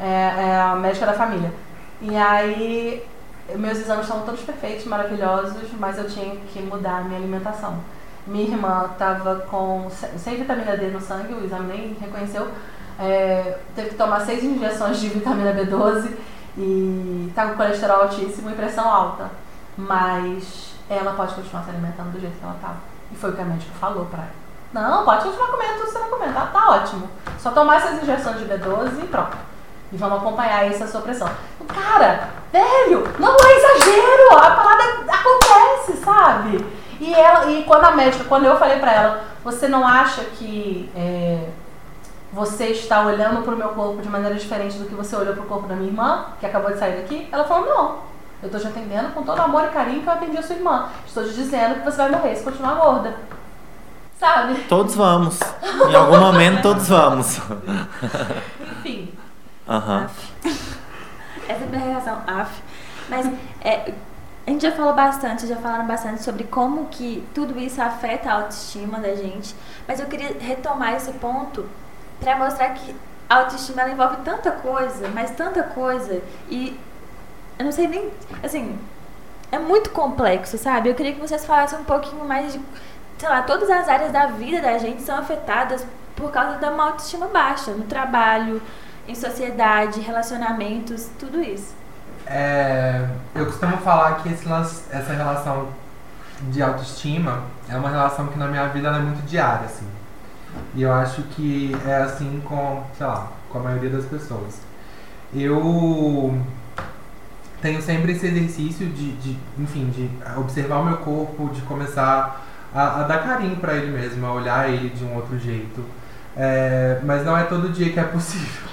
É, é a médica da família. E aí, meus exames estavam todos perfeitos, maravilhosos, mas eu tinha que mudar a minha alimentação. Minha irmã estava com sem vitamina D no sangue, o exame nem reconheceu. É, teve que tomar seis injeções de vitamina B12 e tá com colesterol altíssimo e pressão alta. Mas ela pode continuar se alimentando do jeito que ela tava. E foi o que a médica falou pra ela. Não, pode continuar comendo tudo que você vai comer, tá, tá ótimo. Só tomar essas injeções de B12 e pronto. E vamos acompanhar essa sua pressão. Cara, velho, não é exagero, a parada acontece, sabe? E, ela, e quando a médica, quando eu falei pra ela, você não acha que é, você está olhando para o meu corpo de maneira diferente do que você olhou para o corpo da minha irmã, que acabou de sair daqui? Ela falou, não. Eu estou te atendendo com todo o amor e carinho que eu atendi a sua irmã. Estou te dizendo que você vai morrer se continuar gorda. Sabe? Todos vamos. Em algum momento, todos vamos. Enfim. Aham. Essa é a minha reação. Af. Mas é, a gente já falou bastante, já falaram bastante sobre como que tudo isso afeta a autoestima da gente. Mas eu queria retomar esse ponto para mostrar que a autoestima ela envolve tanta coisa, mas tanta coisa e eu não sei nem, assim, é muito complexo, sabe? Eu queria que vocês falassem um pouquinho mais de, sei lá, todas as áreas da vida da gente são afetadas por causa da uma autoestima baixa, no trabalho, em sociedade, relacionamentos, tudo isso. É, eu costumo falar que esse essa relação de autoestima é uma relação que na minha vida é muito diária, assim. E eu acho que é assim com, sei lá, com a maioria das pessoas. Eu tenho sempre esse exercício de, de enfim, de observar o meu corpo, de começar a, a dar carinho para ele mesmo, a olhar ele de um outro jeito. É, mas não é todo dia que é possível. *laughs*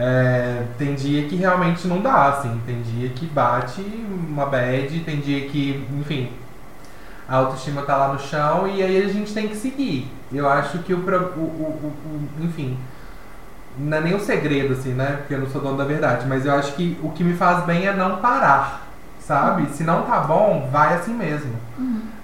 É, tem dia que realmente não dá, assim. Tem dia que bate uma bad, tem dia que, enfim, a autoestima tá lá no chão e aí a gente tem que seguir. Eu acho que o, o, o, o- enfim, não é nem um segredo assim, né? Porque eu não sou dono da verdade, mas eu acho que o que me faz bem é não parar, sabe? Se não tá bom, vai assim mesmo.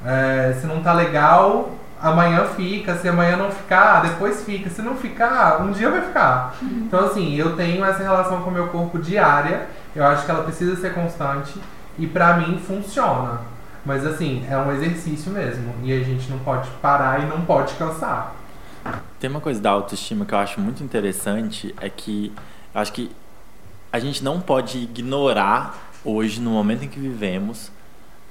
É, se não tá legal, amanhã fica. Se amanhã não ficar, depois fica. Se não ficar, um dia vai ficar. Então, assim, eu tenho essa relação com o meu corpo diária. Eu acho que ela precisa ser constante. E pra mim funciona. Mas, assim, é um exercício mesmo. E a gente não pode parar e não pode cansar. Tem uma coisa da autoestima que eu acho muito interessante, é que eu acho que a gente não pode ignorar hoje, no momento em que vivemos,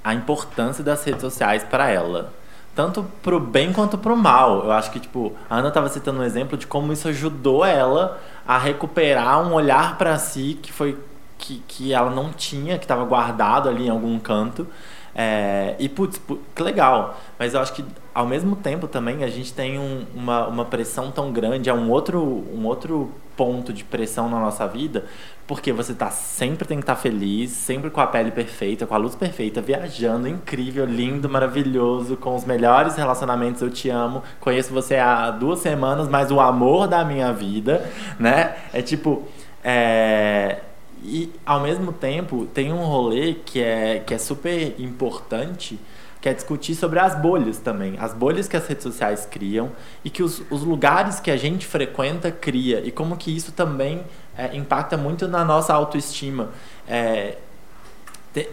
a importância das redes sociais para ela. Tanto pro bem quanto pro mal. Eu acho que, tipo, a Ana estava citando um exemplo de como isso ajudou ela a recuperar um olhar para si que foi que, que ela não tinha, que estava guardado ali em algum canto. É, e, putz, pu- que legal. Mas eu acho que, ao mesmo tempo, também, a gente tem um- uma, uma pressão tão grande, é um outro, um outro ponto de pressão na nossa vida, porque você tá sempre tem que estar feliz, sempre com a pele perfeita, com a luz perfeita, viajando, incrível, lindo, maravilhoso, com os melhores relacionamentos, eu te amo, conheço você há duas semanas, mas o amor da minha vida, né? É tipo. É... E ao mesmo tempo tem um rolê que é, que é super importante, que é discutir sobre as bolhas também. As bolhas que as redes sociais criam e que os, os lugares que a gente frequenta cria. E como que isso também é, impacta muito na nossa autoestima. É,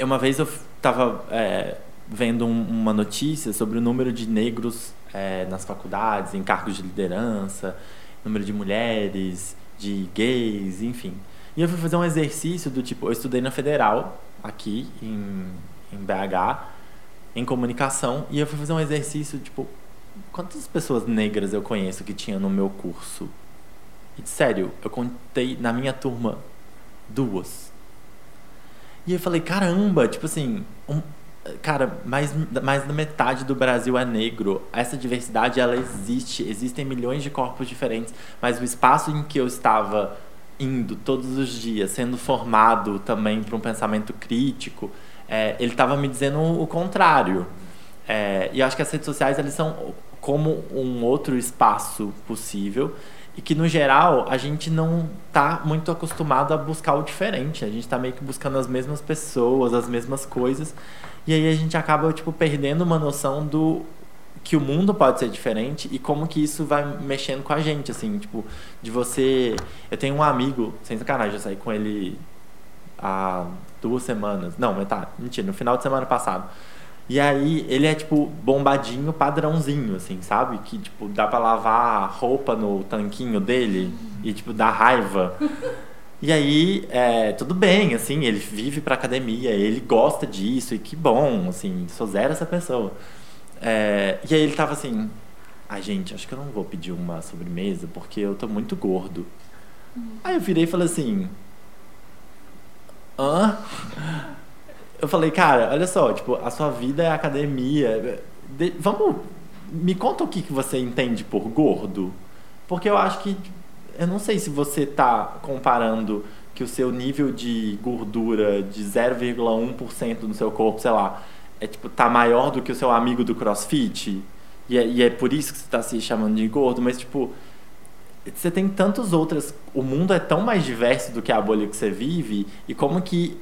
uma vez eu estava vendo um- uma notícia sobre o número de negros é, nas faculdades, em cargos de liderança, número de mulheres, de gays, enfim. E eu fui fazer um exercício do tipo, eu estudei na Federal, aqui em, em BH, em comunicação, e eu fui fazer um exercício, tipo, quantas pessoas negras eu conheço que tinha no meu curso? E sério, eu contei na minha turma duas. E eu falei, caramba, tipo assim, um- cara, mais, mais da metade do Brasil é negro. Essa diversidade, ela existe. Existem milhões de corpos diferentes. Mas o espaço em que eu estava indo todos os dias, sendo formado também para um pensamento crítico, é, ele estava me dizendo o contrário. É, e acho que as redes sociais, eles são como um outro espaço possível e que no geral a gente não tá muito acostumado a buscar o diferente. A gente tá meio que buscando as mesmas pessoas, as mesmas coisas. E aí a gente acaba tipo perdendo uma noção do que o mundo pode ser diferente e como que isso vai mexendo com a gente, assim, tipo, de você, eu tenho um amigo, sem sacanagem, eu saí com ele há duas semanas. Não, mas tá, mentira, no final de semana passado. E aí ele é tipo bombadinho padrãozinho, assim, sabe? Que tipo dá pra lavar roupa no tanquinho dele e tipo dá raiva. E aí, é, tudo bem, assim, ele vive pra academia, ele gosta disso, e que bom, assim, sou zero essa pessoa. É, e aí ele tava assim, ai gente, acho que eu não vou pedir uma sobremesa porque eu tô muito gordo. Aí eu virei e falei assim, hã? Eu falei, cara, olha só, tipo, a sua vida é academia. De- vamos. Me conta o que, que você entende por gordo. Porque eu acho que. Eu não sei se você tá comparando que o seu nível de gordura de 0,1% no seu corpo, sei lá, é tipo, tá maior do que o seu amigo do crossfit. E é, e é por isso que você tá se chamando de gordo, mas tipo. Você tem tantas outras. O mundo é tão mais diverso do que a bolha que você vive, e como que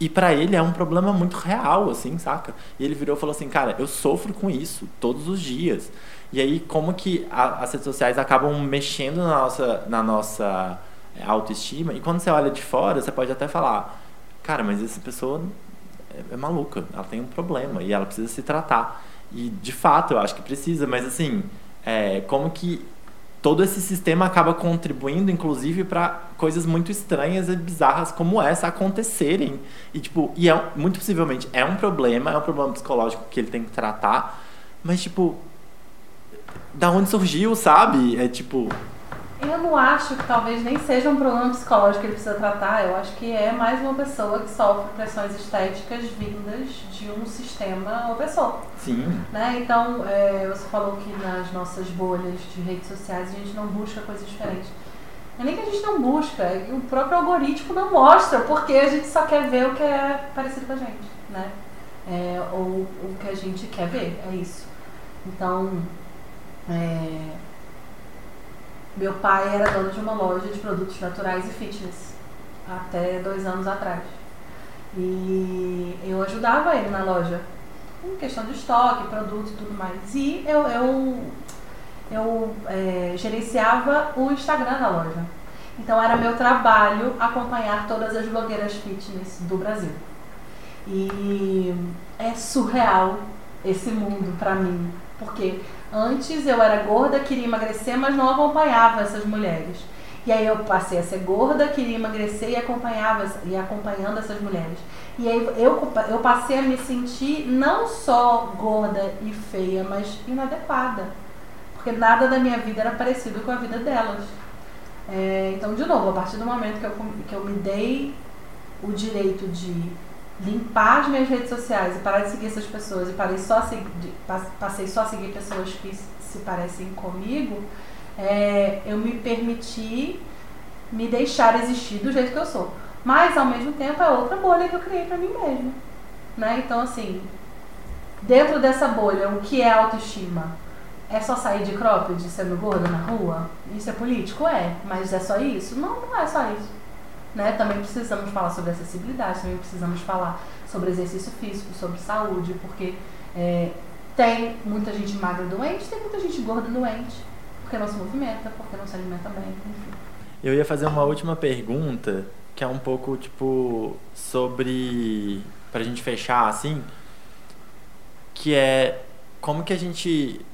e pra ele é um problema muito real, assim, saca? E ele virou e falou assim, cara, eu sofro com isso todos os dias. E aí, como que a- as redes sociais acabam mexendo na nossa, na nossa é, autoestima? E quando você olha de fora, você pode até falar, cara, mas essa pessoa é, é maluca, ela tem um problema e ela precisa se tratar. E, de fato, eu acho que precisa, mas assim, é, como que todo esse sistema acaba contribuindo, inclusive, para coisas muito estranhas e bizarras como essa acontecerem. E, tipo, e é, muito possivelmente é um problema, é um problema psicológico que ele tem que tratar, mas, tipo, da onde surgiu, sabe? É tipo, Eu não acho que talvez nem seja um problema psicológico que ele precisa tratar. Eu acho que é mais uma pessoa que sofre pressões estéticas vindas de um sistema opressor. sim, Né? Então, é, você falou que nas nossas bolhas de redes sociais a gente não busca coisas diferentes. Não é nem que a gente não busca, o próprio algoritmo não mostra, porque a gente só quer ver o que é parecido com a gente, né? é, ou o que a gente quer ver, é isso. Então, é, meu pai era dono de uma loja de produtos naturais e fitness até dois anos atrás. E eu ajudava ele na loja, em questão de estoque, produto e tudo mais. E eu, eu, eu é, gerenciava o Instagram da loja. Então era meu trabalho acompanhar todas as blogueiras fitness do Brasil. E é surreal esse mundo para mim, porque antes eu era gorda, queria emagrecer, mas não acompanhava essas mulheres. E aí eu passei a ser gorda, queria emagrecer e acompanhava e acompanhando essas mulheres. E aí eu, eu passei a me sentir não só gorda e feia, mas inadequada. Porque nada da minha vida era parecido com a vida delas. É, então, de novo, a partir do momento que eu, que eu me dei o direito de limpar as minhas redes sociais e parar de seguir essas pessoas e parei só seguir, passei só a seguir pessoas que se parecem comigo, é, eu me permiti me deixar existir do jeito que eu sou. Mas, ao mesmo tempo, é outra bolha que eu criei para mim mesma. Né? Então, assim, dentro dessa bolha, o que é autoestima? É só sair de cropped sendo gorda na rua? Isso é político? É. Mas é só isso? Não, não é só isso. Né? Também precisamos falar sobre acessibilidade, também precisamos falar sobre exercício físico, sobre saúde, porque é, tem muita gente magra doente, tem muita gente gorda doente, porque não se movimenta, porque não se alimenta bem, enfim. Eu ia fazer uma última pergunta, que é um pouco tipo sobre. pra gente fechar assim, que é como que a gente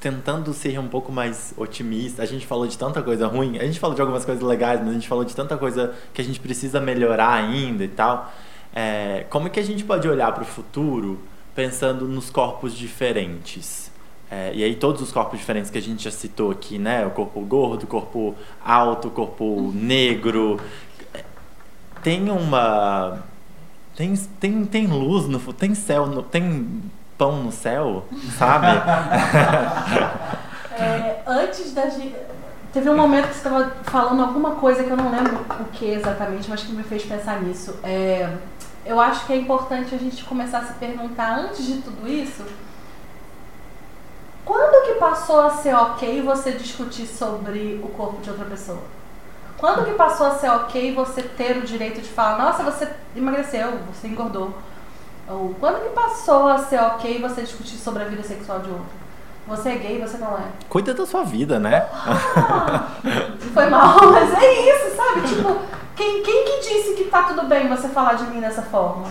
tentando ser um pouco mais otimista. A gente falou de tanta coisa ruim, a gente falou de algumas coisas legais, mas a gente falou de tanta coisa que a gente precisa melhorar ainda e tal. É, como é que a gente pode olhar para o futuro pensando nos corpos diferentes? É, e aí todos os corpos diferentes que a gente já citou aqui, né? O corpo gordo, o corpo alto, o corpo negro. Tem uma... Tem, tem, tem luz no tem céu, no, tem pão no céu, sabe? *laughs* é, antes da gente. Teve um momento que você estava falando alguma coisa que eu não lembro o que exatamente, mas que me fez pensar nisso. É, eu acho que é importante a gente começar a se perguntar, antes de tudo isso, quando que passou a ser ok você discutir sobre o corpo de outra pessoa? Quando que passou a ser ok você ter o direito de falar, nossa, você emagreceu, você engordou? Ou quando que passou a ser ok você discutir sobre a vida sexual de outro? Você é gay, você não é. Cuida da sua vida, né? Ah, foi mal, *laughs* mas é isso, sabe? Tipo, quem, quem que disse que tá tudo bem você falar de mim dessa forma?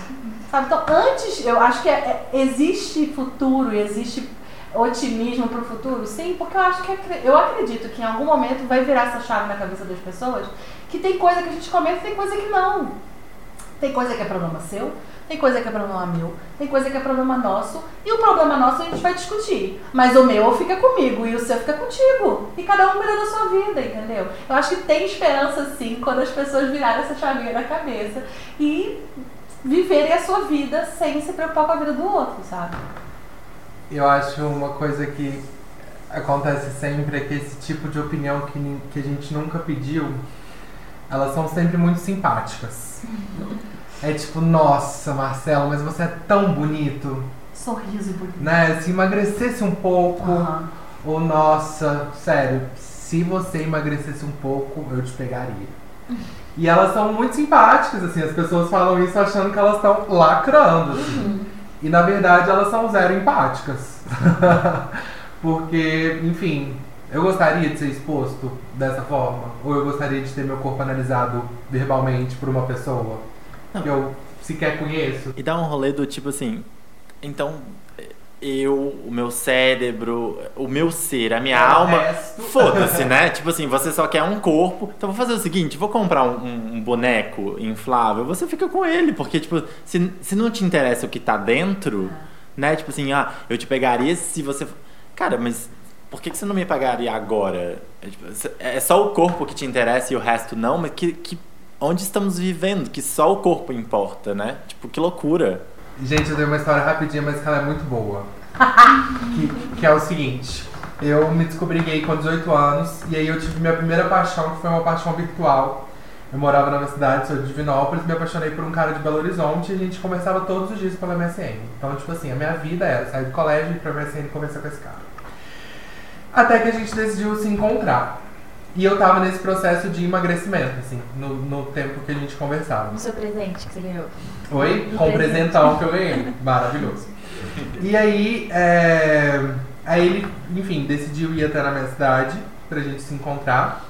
Sabe? Então, antes, eu acho que é, é, existe futuro e existe otimismo pro futuro? Sim, porque eu acho que eu acredito que em algum momento vai virar essa chave na cabeça das pessoas que tem coisa que a gente comenta e tem coisa que não. Tem coisa que é problema seu, tem coisa que é problema meu, tem coisa que é problema nosso, e o problema nosso a gente vai discutir. Mas o meu fica comigo e o seu fica contigo. E cada um cuida da sua vida, entendeu? Eu acho que tem esperança sim quando as pessoas virarem essa chavinha na cabeça e viverem a sua vida sem se preocupar com a vida do outro, sabe? Eu acho uma coisa que acontece sempre é que esse tipo de opinião que, que a gente nunca pediu, elas são sempre muito simpáticas. É tipo, nossa, Marcelo, mas você é tão bonito. Sorriso bonito. Né? Se emagrecesse um pouco, uhum. ou nossa, sério, se você emagrecesse um pouco, eu te pegaria. E elas são muito simpáticas, assim, as pessoas falam isso achando que elas estão lacrando, assim. Uhum. E na verdade elas são zero empáticas. *laughs* Porque, enfim, eu gostaria de ser exposto dessa forma? Ou eu gostaria de ter meu corpo analisado verbalmente por uma pessoa? Não. que eu sequer conheço. E dá um rolê do tipo assim, então eu, o meu cérebro, o meu ser, a minha é alma, foda-se, né? *laughs* tipo assim, você só quer um corpo, então vou fazer o seguinte, vou comprar um, um, boneco inflável, você fica com ele, porque tipo, se, se não te interessa o que tá dentro, né? Tipo assim, ah, eu te pegaria se você... Cara, mas por que, que você não me pagaria agora? É, tipo, é só o corpo que te interessa e o resto não? Mas que, que onde estamos vivendo, que só o corpo importa, né? Tipo, que loucura. Gente, eu dei uma história rapidinha, mas que ela é muito boa. *laughs* que, que é o seguinte. Eu me descobri gay com 18 anos e aí eu tive minha primeira paixão, que foi uma paixão virtual. Eu morava na minha cidade, sou de Divinópolis, me apaixonei por um cara de Belo Horizonte e a gente conversava todos os dias pela MSN. Então, tipo assim, a minha vida era sair do colégio e ir pra MSN conversar com esse cara. Até que a gente decidiu se encontrar. E eu tava nesse processo de emagrecimento, assim, no, no tempo que a gente conversava. O seu presente que você ganhou. Oi? No Com o presentão que eu ganhei. Maravilhoso. E aí, é, aí ele, enfim, decidiu ir até na minha cidade pra gente se encontrar.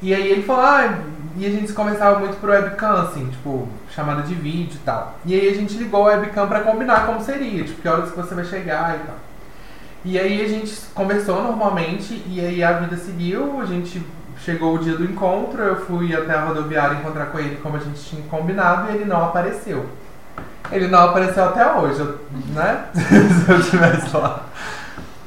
E aí ele falou, ah, e a gente conversava muito por webcam, assim, tipo, chamada de vídeo e tal. E aí a gente ligou a webcam pra combinar como seria, tipo, que horas que você vai chegar e tal. E aí a gente conversou normalmente e aí a vida seguiu, a gente chegou o dia do encontro, eu fui até a rodoviária encontrar com ele como a gente tinha combinado e ele não apareceu. Ele não apareceu até hoje, né? *laughs* Se eu estivesse lá.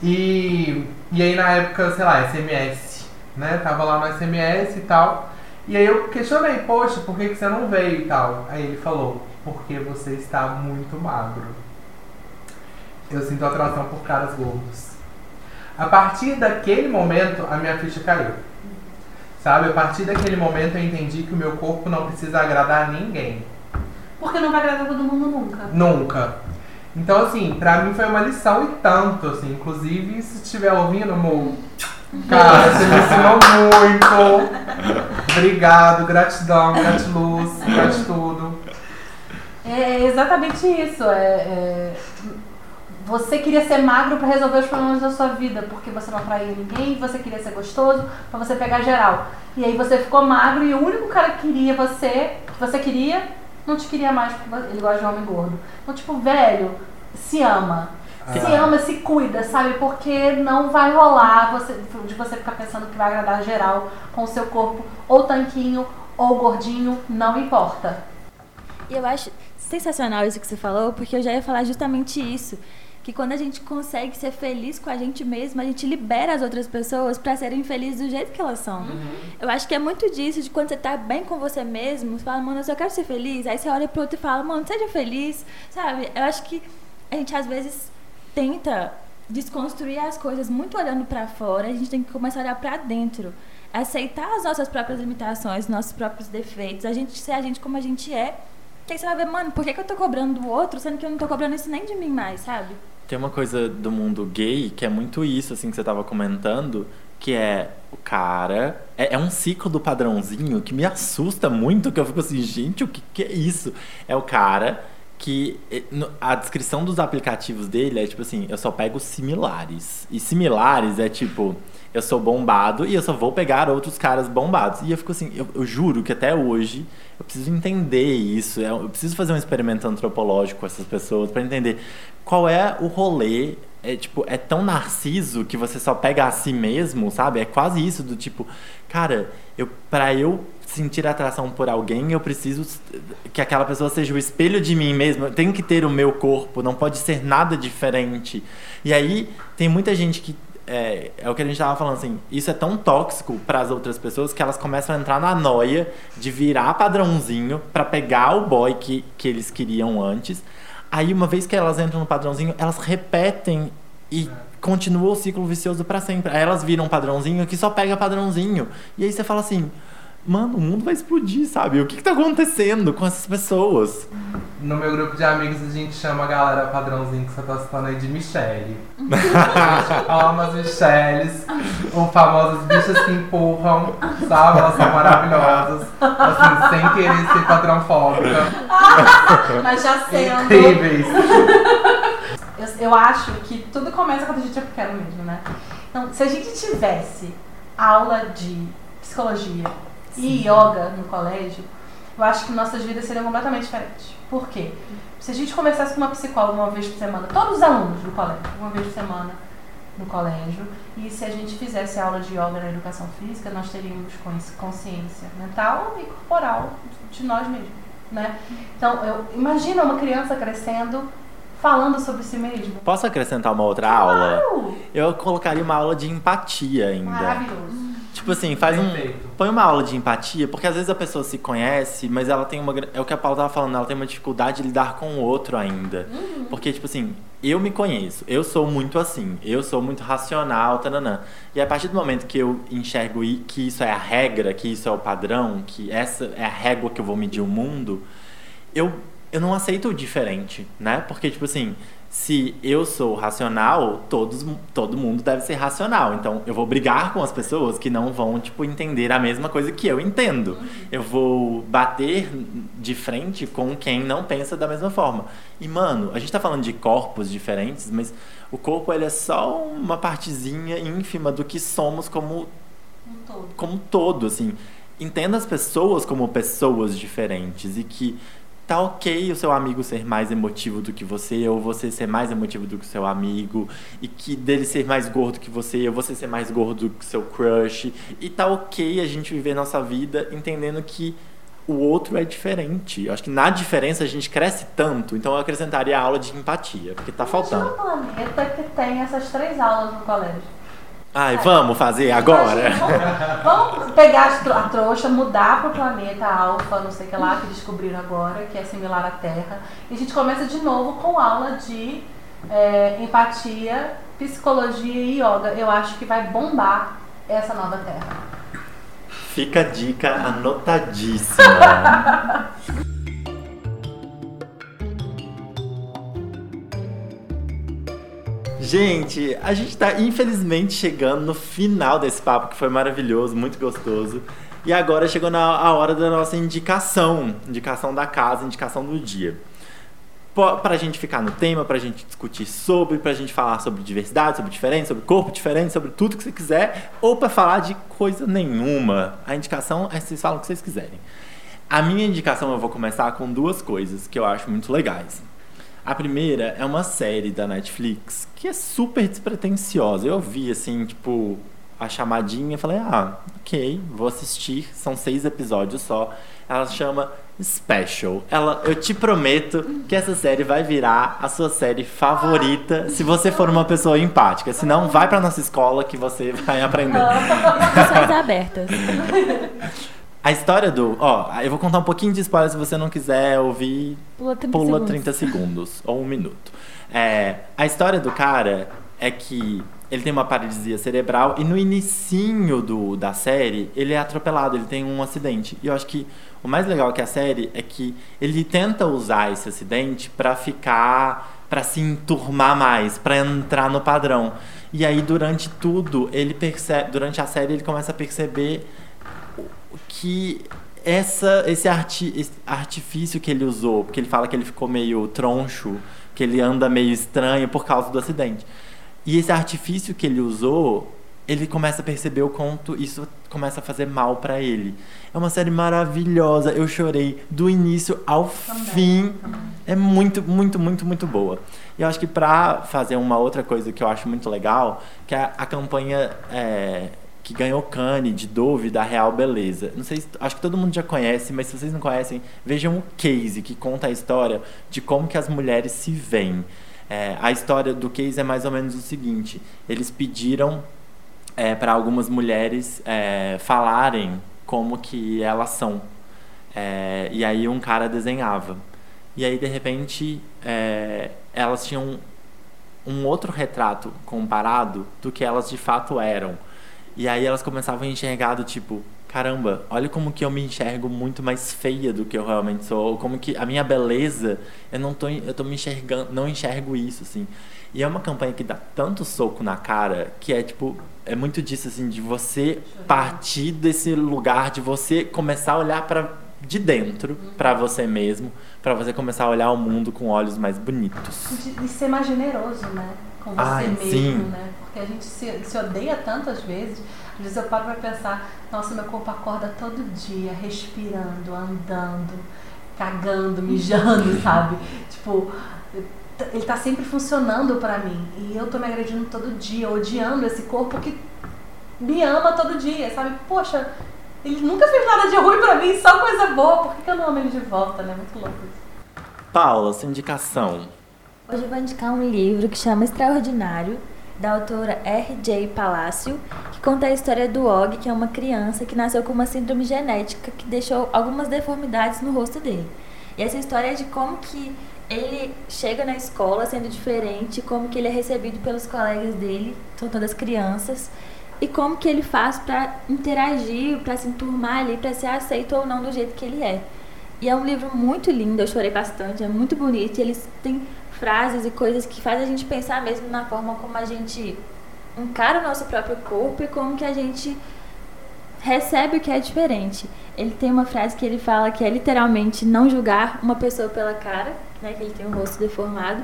E, e aí na época, sei lá, SMS, né? Tava lá no SMS e tal. E aí eu questionei, poxa, por que, que você não veio e tal? Aí ele falou, porque você está muito magro. Eu sinto atração por caras gordos. A partir daquele momento, a minha ficha caiu. Sabe? A partir daquele momento eu entendi que o meu corpo não precisa agradar a ninguém. Porque não vai agradar todo mundo nunca. Nunca. Então, assim, pra mim foi uma lição e tanto, assim. Inclusive, se estiver ouvindo, amor, cara, você me ensinou muito. Obrigado, gratidão, gratiluz, gratitudo. É exatamente isso. É, é, Você queria ser magro pra resolver os problemas da sua vida, porque você não atraía ninguém, você queria ser gostoso pra você pegar geral. E aí você ficou magro e o único cara que queria você, que você queria, não te queria mais porque ele gosta de homem gordo. Então, tipo, velho, se ama. Se Ah. ama, se cuida, sabe? Porque não vai rolar você, de você ficar pensando que vai agradar geral com o seu corpo, ou tanquinho, ou gordinho, não importa. E eu acho sensacional isso que você falou, porque eu já ia falar justamente isso. Que quando a gente consegue ser feliz com a gente mesmo, a gente libera as outras pessoas pra serem felizes do jeito que elas são. Eu acho que é muito disso, de quando você tá bem com você mesmo, você fala, mano, eu só quero ser feliz. Aí você olha pro outro e fala, mano, seja feliz, sabe? Eu acho que a gente às vezes tenta desconstruir as coisas muito olhando pra fora, a gente tem que começar a olhar pra dentro. Aceitar as nossas próprias limitações, nossos próprios defeitos, a gente ser a gente como a gente é. Que aí você vai ver, mano, por que, que eu tô cobrando do outro, sendo que eu não tô cobrando isso nem de mim mais, sabe? Tem uma coisa do mundo gay que é muito isso, assim, que você tava comentando, que é o cara. É, é um ciclo do padrãozinho que me assusta muito, que eu fico assim, gente, o que, que é isso? É o cara que. eh, A descrição dos aplicativos dele é tipo assim, eu só pego similares. E similares é tipo. Eu sou bombado e eu só vou pegar outros caras bombados. E eu fico assim, eu, eu juro que até hoje eu preciso entender isso. é- Eu preciso fazer um experimento antropológico com essas pessoas para entender qual é o rolê. É tipo, é tão narciso que você só pega a si mesmo, sabe? É quase isso do tipo, cara, eu para eu sentir atração por alguém, eu preciso que aquela pessoa seja o espelho de mim mesmo. Eu tenho que ter o meu corpo, não pode ser nada diferente. E aí tem muita gente que é, é o que a gente tava falando assim, isso é tão tóxico para as outras pessoas que elas começam a entrar na noia de virar padrãozinho para pegar o boy que, que eles queriam antes. Aí uma vez que elas entram no padrãozinho, elas repetem e continua o ciclo vicioso para sempre. Aí elas viram um padrãozinho que só pega padrãozinho. E aí você fala assim, mano, o mundo vai explodir, sabe? O que, que tá acontecendo com essas pessoas? No meu grupo de amigos a gente chama a galera padrãozinho que você tá citando aí de Michelle. Ama *laughs* as Michelles, ou famosas bichas que empurram, sabe? Elas são maravilhosas. Assim, sem querer ser padrãofóbica. *laughs* Mas já sendo. Incríveis. Eu, eu acho que tudo começa quando a gente é pequeno mesmo, né? Então, se a gente tivesse aula de psicologia e yoga no colégio, eu acho que nossas vidas seriam completamente diferentes. Por quê? Se a gente conversasse com uma psicóloga uma vez por semana, todos os alunos do colégio, uma vez por semana no colégio, e se a gente fizesse aula de yoga na educação física, nós teríamos cons- consciência mental e corporal de nós mesmos, né? Então, eu imagina uma criança crescendo falando sobre si mesmo. Posso acrescentar uma outra aula? Claro! Eu colocaria uma aula de empatia ainda. Maravilhoso. Tipo assim, faz um. Perfeito. Põe uma aula de empatia, porque às vezes a pessoa se conhece, mas ela tem uma. É o que a Paula tava falando, ela tem uma dificuldade de lidar com o outro ainda. Porque, tipo assim, eu me conheço, eu sou muito assim, eu sou muito racional, tananã. E a partir do momento que eu enxergo que isso é a regra, que isso é o padrão, que essa é a régua que eu vou medir o mundo, eu, eu não aceito o diferente, né? Porque, tipo assim, se eu sou racional, todos, todo mundo deve ser racional. Então, eu vou brigar com as pessoas que não vão, tipo, entender a mesma coisa que eu entendo. Eu vou bater de frente com quem não pensa da mesma forma. E, mano, a gente tá falando de corpos diferentes, mas o corpo, ele é só uma partezinha ínfima do que somos como Um todo. como todo, assim. Entenda as pessoas como pessoas diferentes e que tá ok o seu amigo ser mais emotivo do que você, ou você ser mais emotivo do que o seu amigo, e que dele ser mais gordo que você, ou você ser mais gordo que o seu crush. E tá ok a gente viver nossa vida entendendo que o outro é diferente. Eu acho que na diferença a gente cresce tanto, então eu acrescentaria a aula de empatia, porque tá faltando. Um planeta que tem essas três aulas no colégio. Ai, vamos fazer agora? Vamos, vamos pegar a trouxa, mudar pro planeta Alfa, não sei o que lá, que descobriram agora, que é similar à Terra. E a gente começa de novo com aula de é, empatia, psicologia e yoga. Eu acho que vai bombar essa nova Terra. Fica a dica anotadíssima. *laughs* Gente, a gente tá infelizmente chegando no final desse papo que foi maravilhoso, muito gostoso. E agora chegou na a hora da nossa indicação, indicação da casa, indicação do dia. Pra gente ficar no tema, pra gente discutir sobre, pra gente falar sobre diversidade, sobre diferença, sobre corpo diferente, sobre tudo que você quiser, ou pra falar de coisa nenhuma. A indicação é vocês falam o que vocês quiserem. A minha indicação eu vou começar com duas coisas que eu acho muito legais. A primeira é uma série da Netflix que é super despretensiosa. Eu vi assim, tipo, a chamadinha e falei, ah, ok, vou assistir. São seis episódios só. Ela chama Special. Ela, eu te prometo que essa série vai virar a sua série favorita se você for uma pessoa empática. Se não, vai pra nossa escola que você vai aprender. Discussões abertas. *laughs* A história do. Ó, eu vou contar um pouquinho de spoiler se você não quiser ouvir Pula 30 pula segundos. 30 segundos *laughs* ou um minuto. É, a história do cara é que ele tem uma paralisia cerebral e no inicinho do, da série ele é atropelado, ele tem um acidente. E eu acho que o mais legal que a série é que ele tenta usar esse acidente pra ficar, pra se enturmar mais, pra entrar no padrão. E aí durante tudo ele percebe, durante a série ele começa a perceber que essa, esse, arti, esse artifício que ele usou, porque ele fala que ele ficou meio troncho, que ele anda meio estranho por causa do acidente. E esse artifício que ele usou, ele começa a perceber o quanto isso começa a fazer mal pra ele. É uma série maravilhosa, eu chorei do início ao fim. É muito, muito, muito, muito boa. E eu acho que pra fazer uma outra coisa que eu acho muito legal, que é a campanha é, que ganhou Cannes de Dove da Real Beleza. Não sei, se- acho que todo mundo já conhece, mas se vocês não conhecem, vejam o case que conta a história de como que as mulheres se veem. É, a história do case é mais ou menos o seguinte: eles pediram é, para algumas mulheres é, falarem como que elas são. É, e aí um cara desenhava. E aí, de repente, é, elas tinham um outro retrato comparado do que elas de fato eram. E aí elas começavam a enxergar do tipo, caramba, olha como que eu me enxergo muito mais feia do que eu realmente sou, ou como que a minha beleza, eu não tô, eu tô me enxergando, não enxergo isso assim. E é uma campanha que dá tanto soco na cara que é tipo, é muito disso assim de você partir desse lugar de você começar a olhar para de dentro para você mesmo, para você começar a olhar o mundo com olhos mais bonitos. De ser mais generoso, né? Com você Ai, mesmo, sim. né? Porque a gente se, se odeia tanto às vezes. Às vezes eu paro pra pensar, nossa, meu corpo acorda todo dia, respirando, andando, cagando, mijando, *laughs* sabe? Tipo, ele tá sempre funcionando pra mim. E eu tô me agredindo todo dia, odiando esse corpo que me ama todo dia, sabe? Poxa, ele nunca fez nada de ruim pra mim, só coisa boa. Por que, que eu não amo ele de volta, né? Muito louco isso. Paula, sua indicação. Hoje eu vou indicar um livro que chama Extraordinário. da autora R.J. Palácio, que conta a história do Og, que é uma criança que nasceu com uma síndrome genética que deixou algumas deformidades no rosto dele. E essa história é de como que ele chega na escola sendo diferente, como que ele é recebido pelos colegas dele, são todas crianças, e como que ele faz para interagir, para se enturmar ali, para ser aceito ou não do jeito que ele é. E é um livro muito lindo, eu chorei bastante, é muito bonito, e eles têm frases e coisas que fazem a gente pensar mesmo na forma como a gente encara o nosso próprio corpo e como que a gente recebe o que é diferente. Ele tem uma frase que ele fala que é literalmente não julgar uma pessoa pela cara, né, que ele tem o rosto deformado,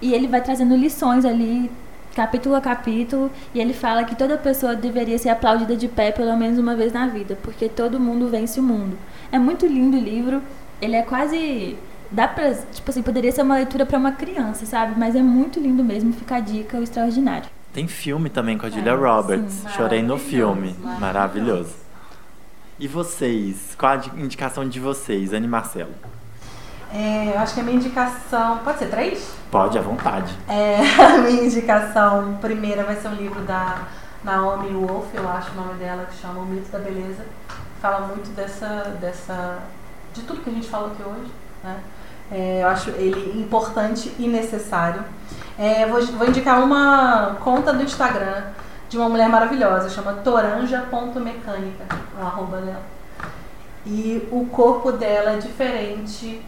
e ele vai trazendo lições ali capítulo a capítulo, e ele fala que toda pessoa deveria ser aplaudida de pé pelo menos uma vez na vida, porque todo mundo vence o mundo. É muito lindo o livro, ele é quase dá pra, tipo assim, poderia ser uma leitura para uma criança, sabe? Mas é muito lindo mesmo, fica a dica, o extraordinário. Tem filme também com a Julia é, Roberts. Sim, Chorei no filme. Maravilhoso. maravilhoso. E vocês? Qual a indicação de vocês, Anne Marcelo? É, eu acho que a minha indicação. Pode ser três? Pode, à vontade. É, *laughs* a minha indicação primeira vai ser um livro da Naomi Wolf, eu acho o nome dela, que chama O Mito da Beleza. Fala muito dessa. dessa de tudo que a gente falou aqui hoje. Né? É, eu acho ele importante e necessário. É, vou, vou indicar uma conta do Instagram de uma mulher maravilhosa, chama toranja.mecânica, arroba dela. E o corpo dela é diferente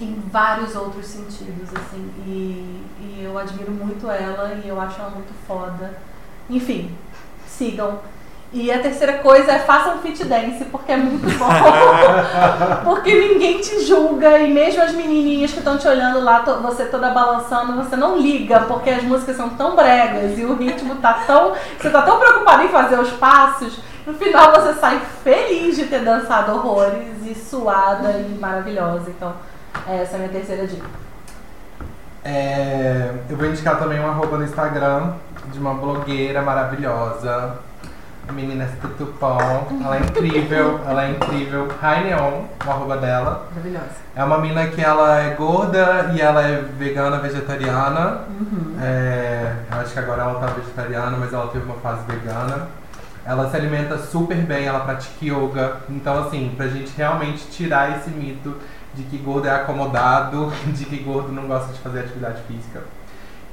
em vários outros sentidos, assim, e, e eu admiro muito ela e eu acho ela muito foda. Enfim, sigam. E a terceira coisa é façam fit dance, porque é muito bom. *laughs* porque ninguém te julga e mesmo as menininhas que estão te olhando lá, você toda balançando, você não liga, porque as músicas são tão bregas e o ritmo tá tão. Você tá tão preocupado em fazer os passos, no final você sai feliz de ter dançado horrores e suada e maravilhosa. Então, essa é a minha terceira dica. É, eu vou indicar também um arroba no Instagram de uma blogueira maravilhosa menina Tutupom. Ela é incrível, ela é incrível. Raineon, o arroba dela. Maravilhosa. É uma mina que ela é gorda e ela é vegana, vegetariana. Uhum. É, acho que agora ela tá vegetariana, mas ela teve uma fase vegana. Ela se alimenta super bem, ela pratica yoga. Então, assim, pra gente realmente tirar esse mito de que gordo é acomodado, *laughs* de que gordo não gosta de fazer atividade física.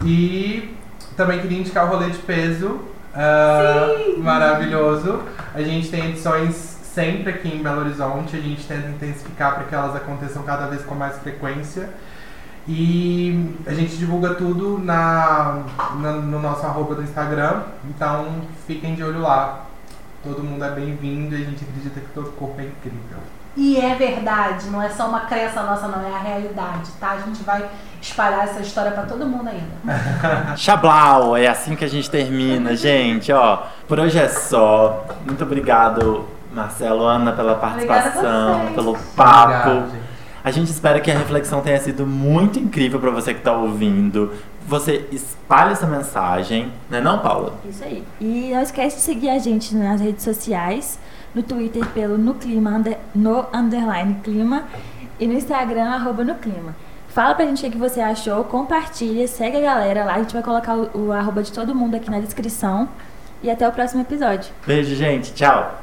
E também queria indicar o rolê de peso, Uh, maravilhoso. A gente tem edições sempre aqui em Belo Horizonte. A gente tenta intensificar para que elas aconteçam cada vez com mais frequência. E a gente divulga tudo na, na, no nosso arroba do Instagram. Então fiquem de olho lá. Todo mundo é bem-vindo e a gente acredita que todo corpo é incrível. E é verdade, não é só uma crença nossa, não, é a realidade, tá? A gente vai espalhar essa história para todo mundo ainda. *laughs* Chablau, é assim que a gente termina, gente, ó. Por hoje é só. Muito obrigado, Marcelo, Ana, pela participação, pelo papo. Obrigado, a gente espera que a reflexão tenha sido muito incrível para você que está ouvindo. Você espalhe essa mensagem, né não, Paula? Isso aí. E não esquece de seguir a gente nas redes sociais no Twitter pelo no clima, under, no underline clima e no Instagram, arroba no clima. Fala pra gente o que você achou, compartilha, segue a galera lá, a gente vai colocar o, o arroba de todo mundo aqui na descrição. E até o próximo episódio. Beijo, gente. Tchau.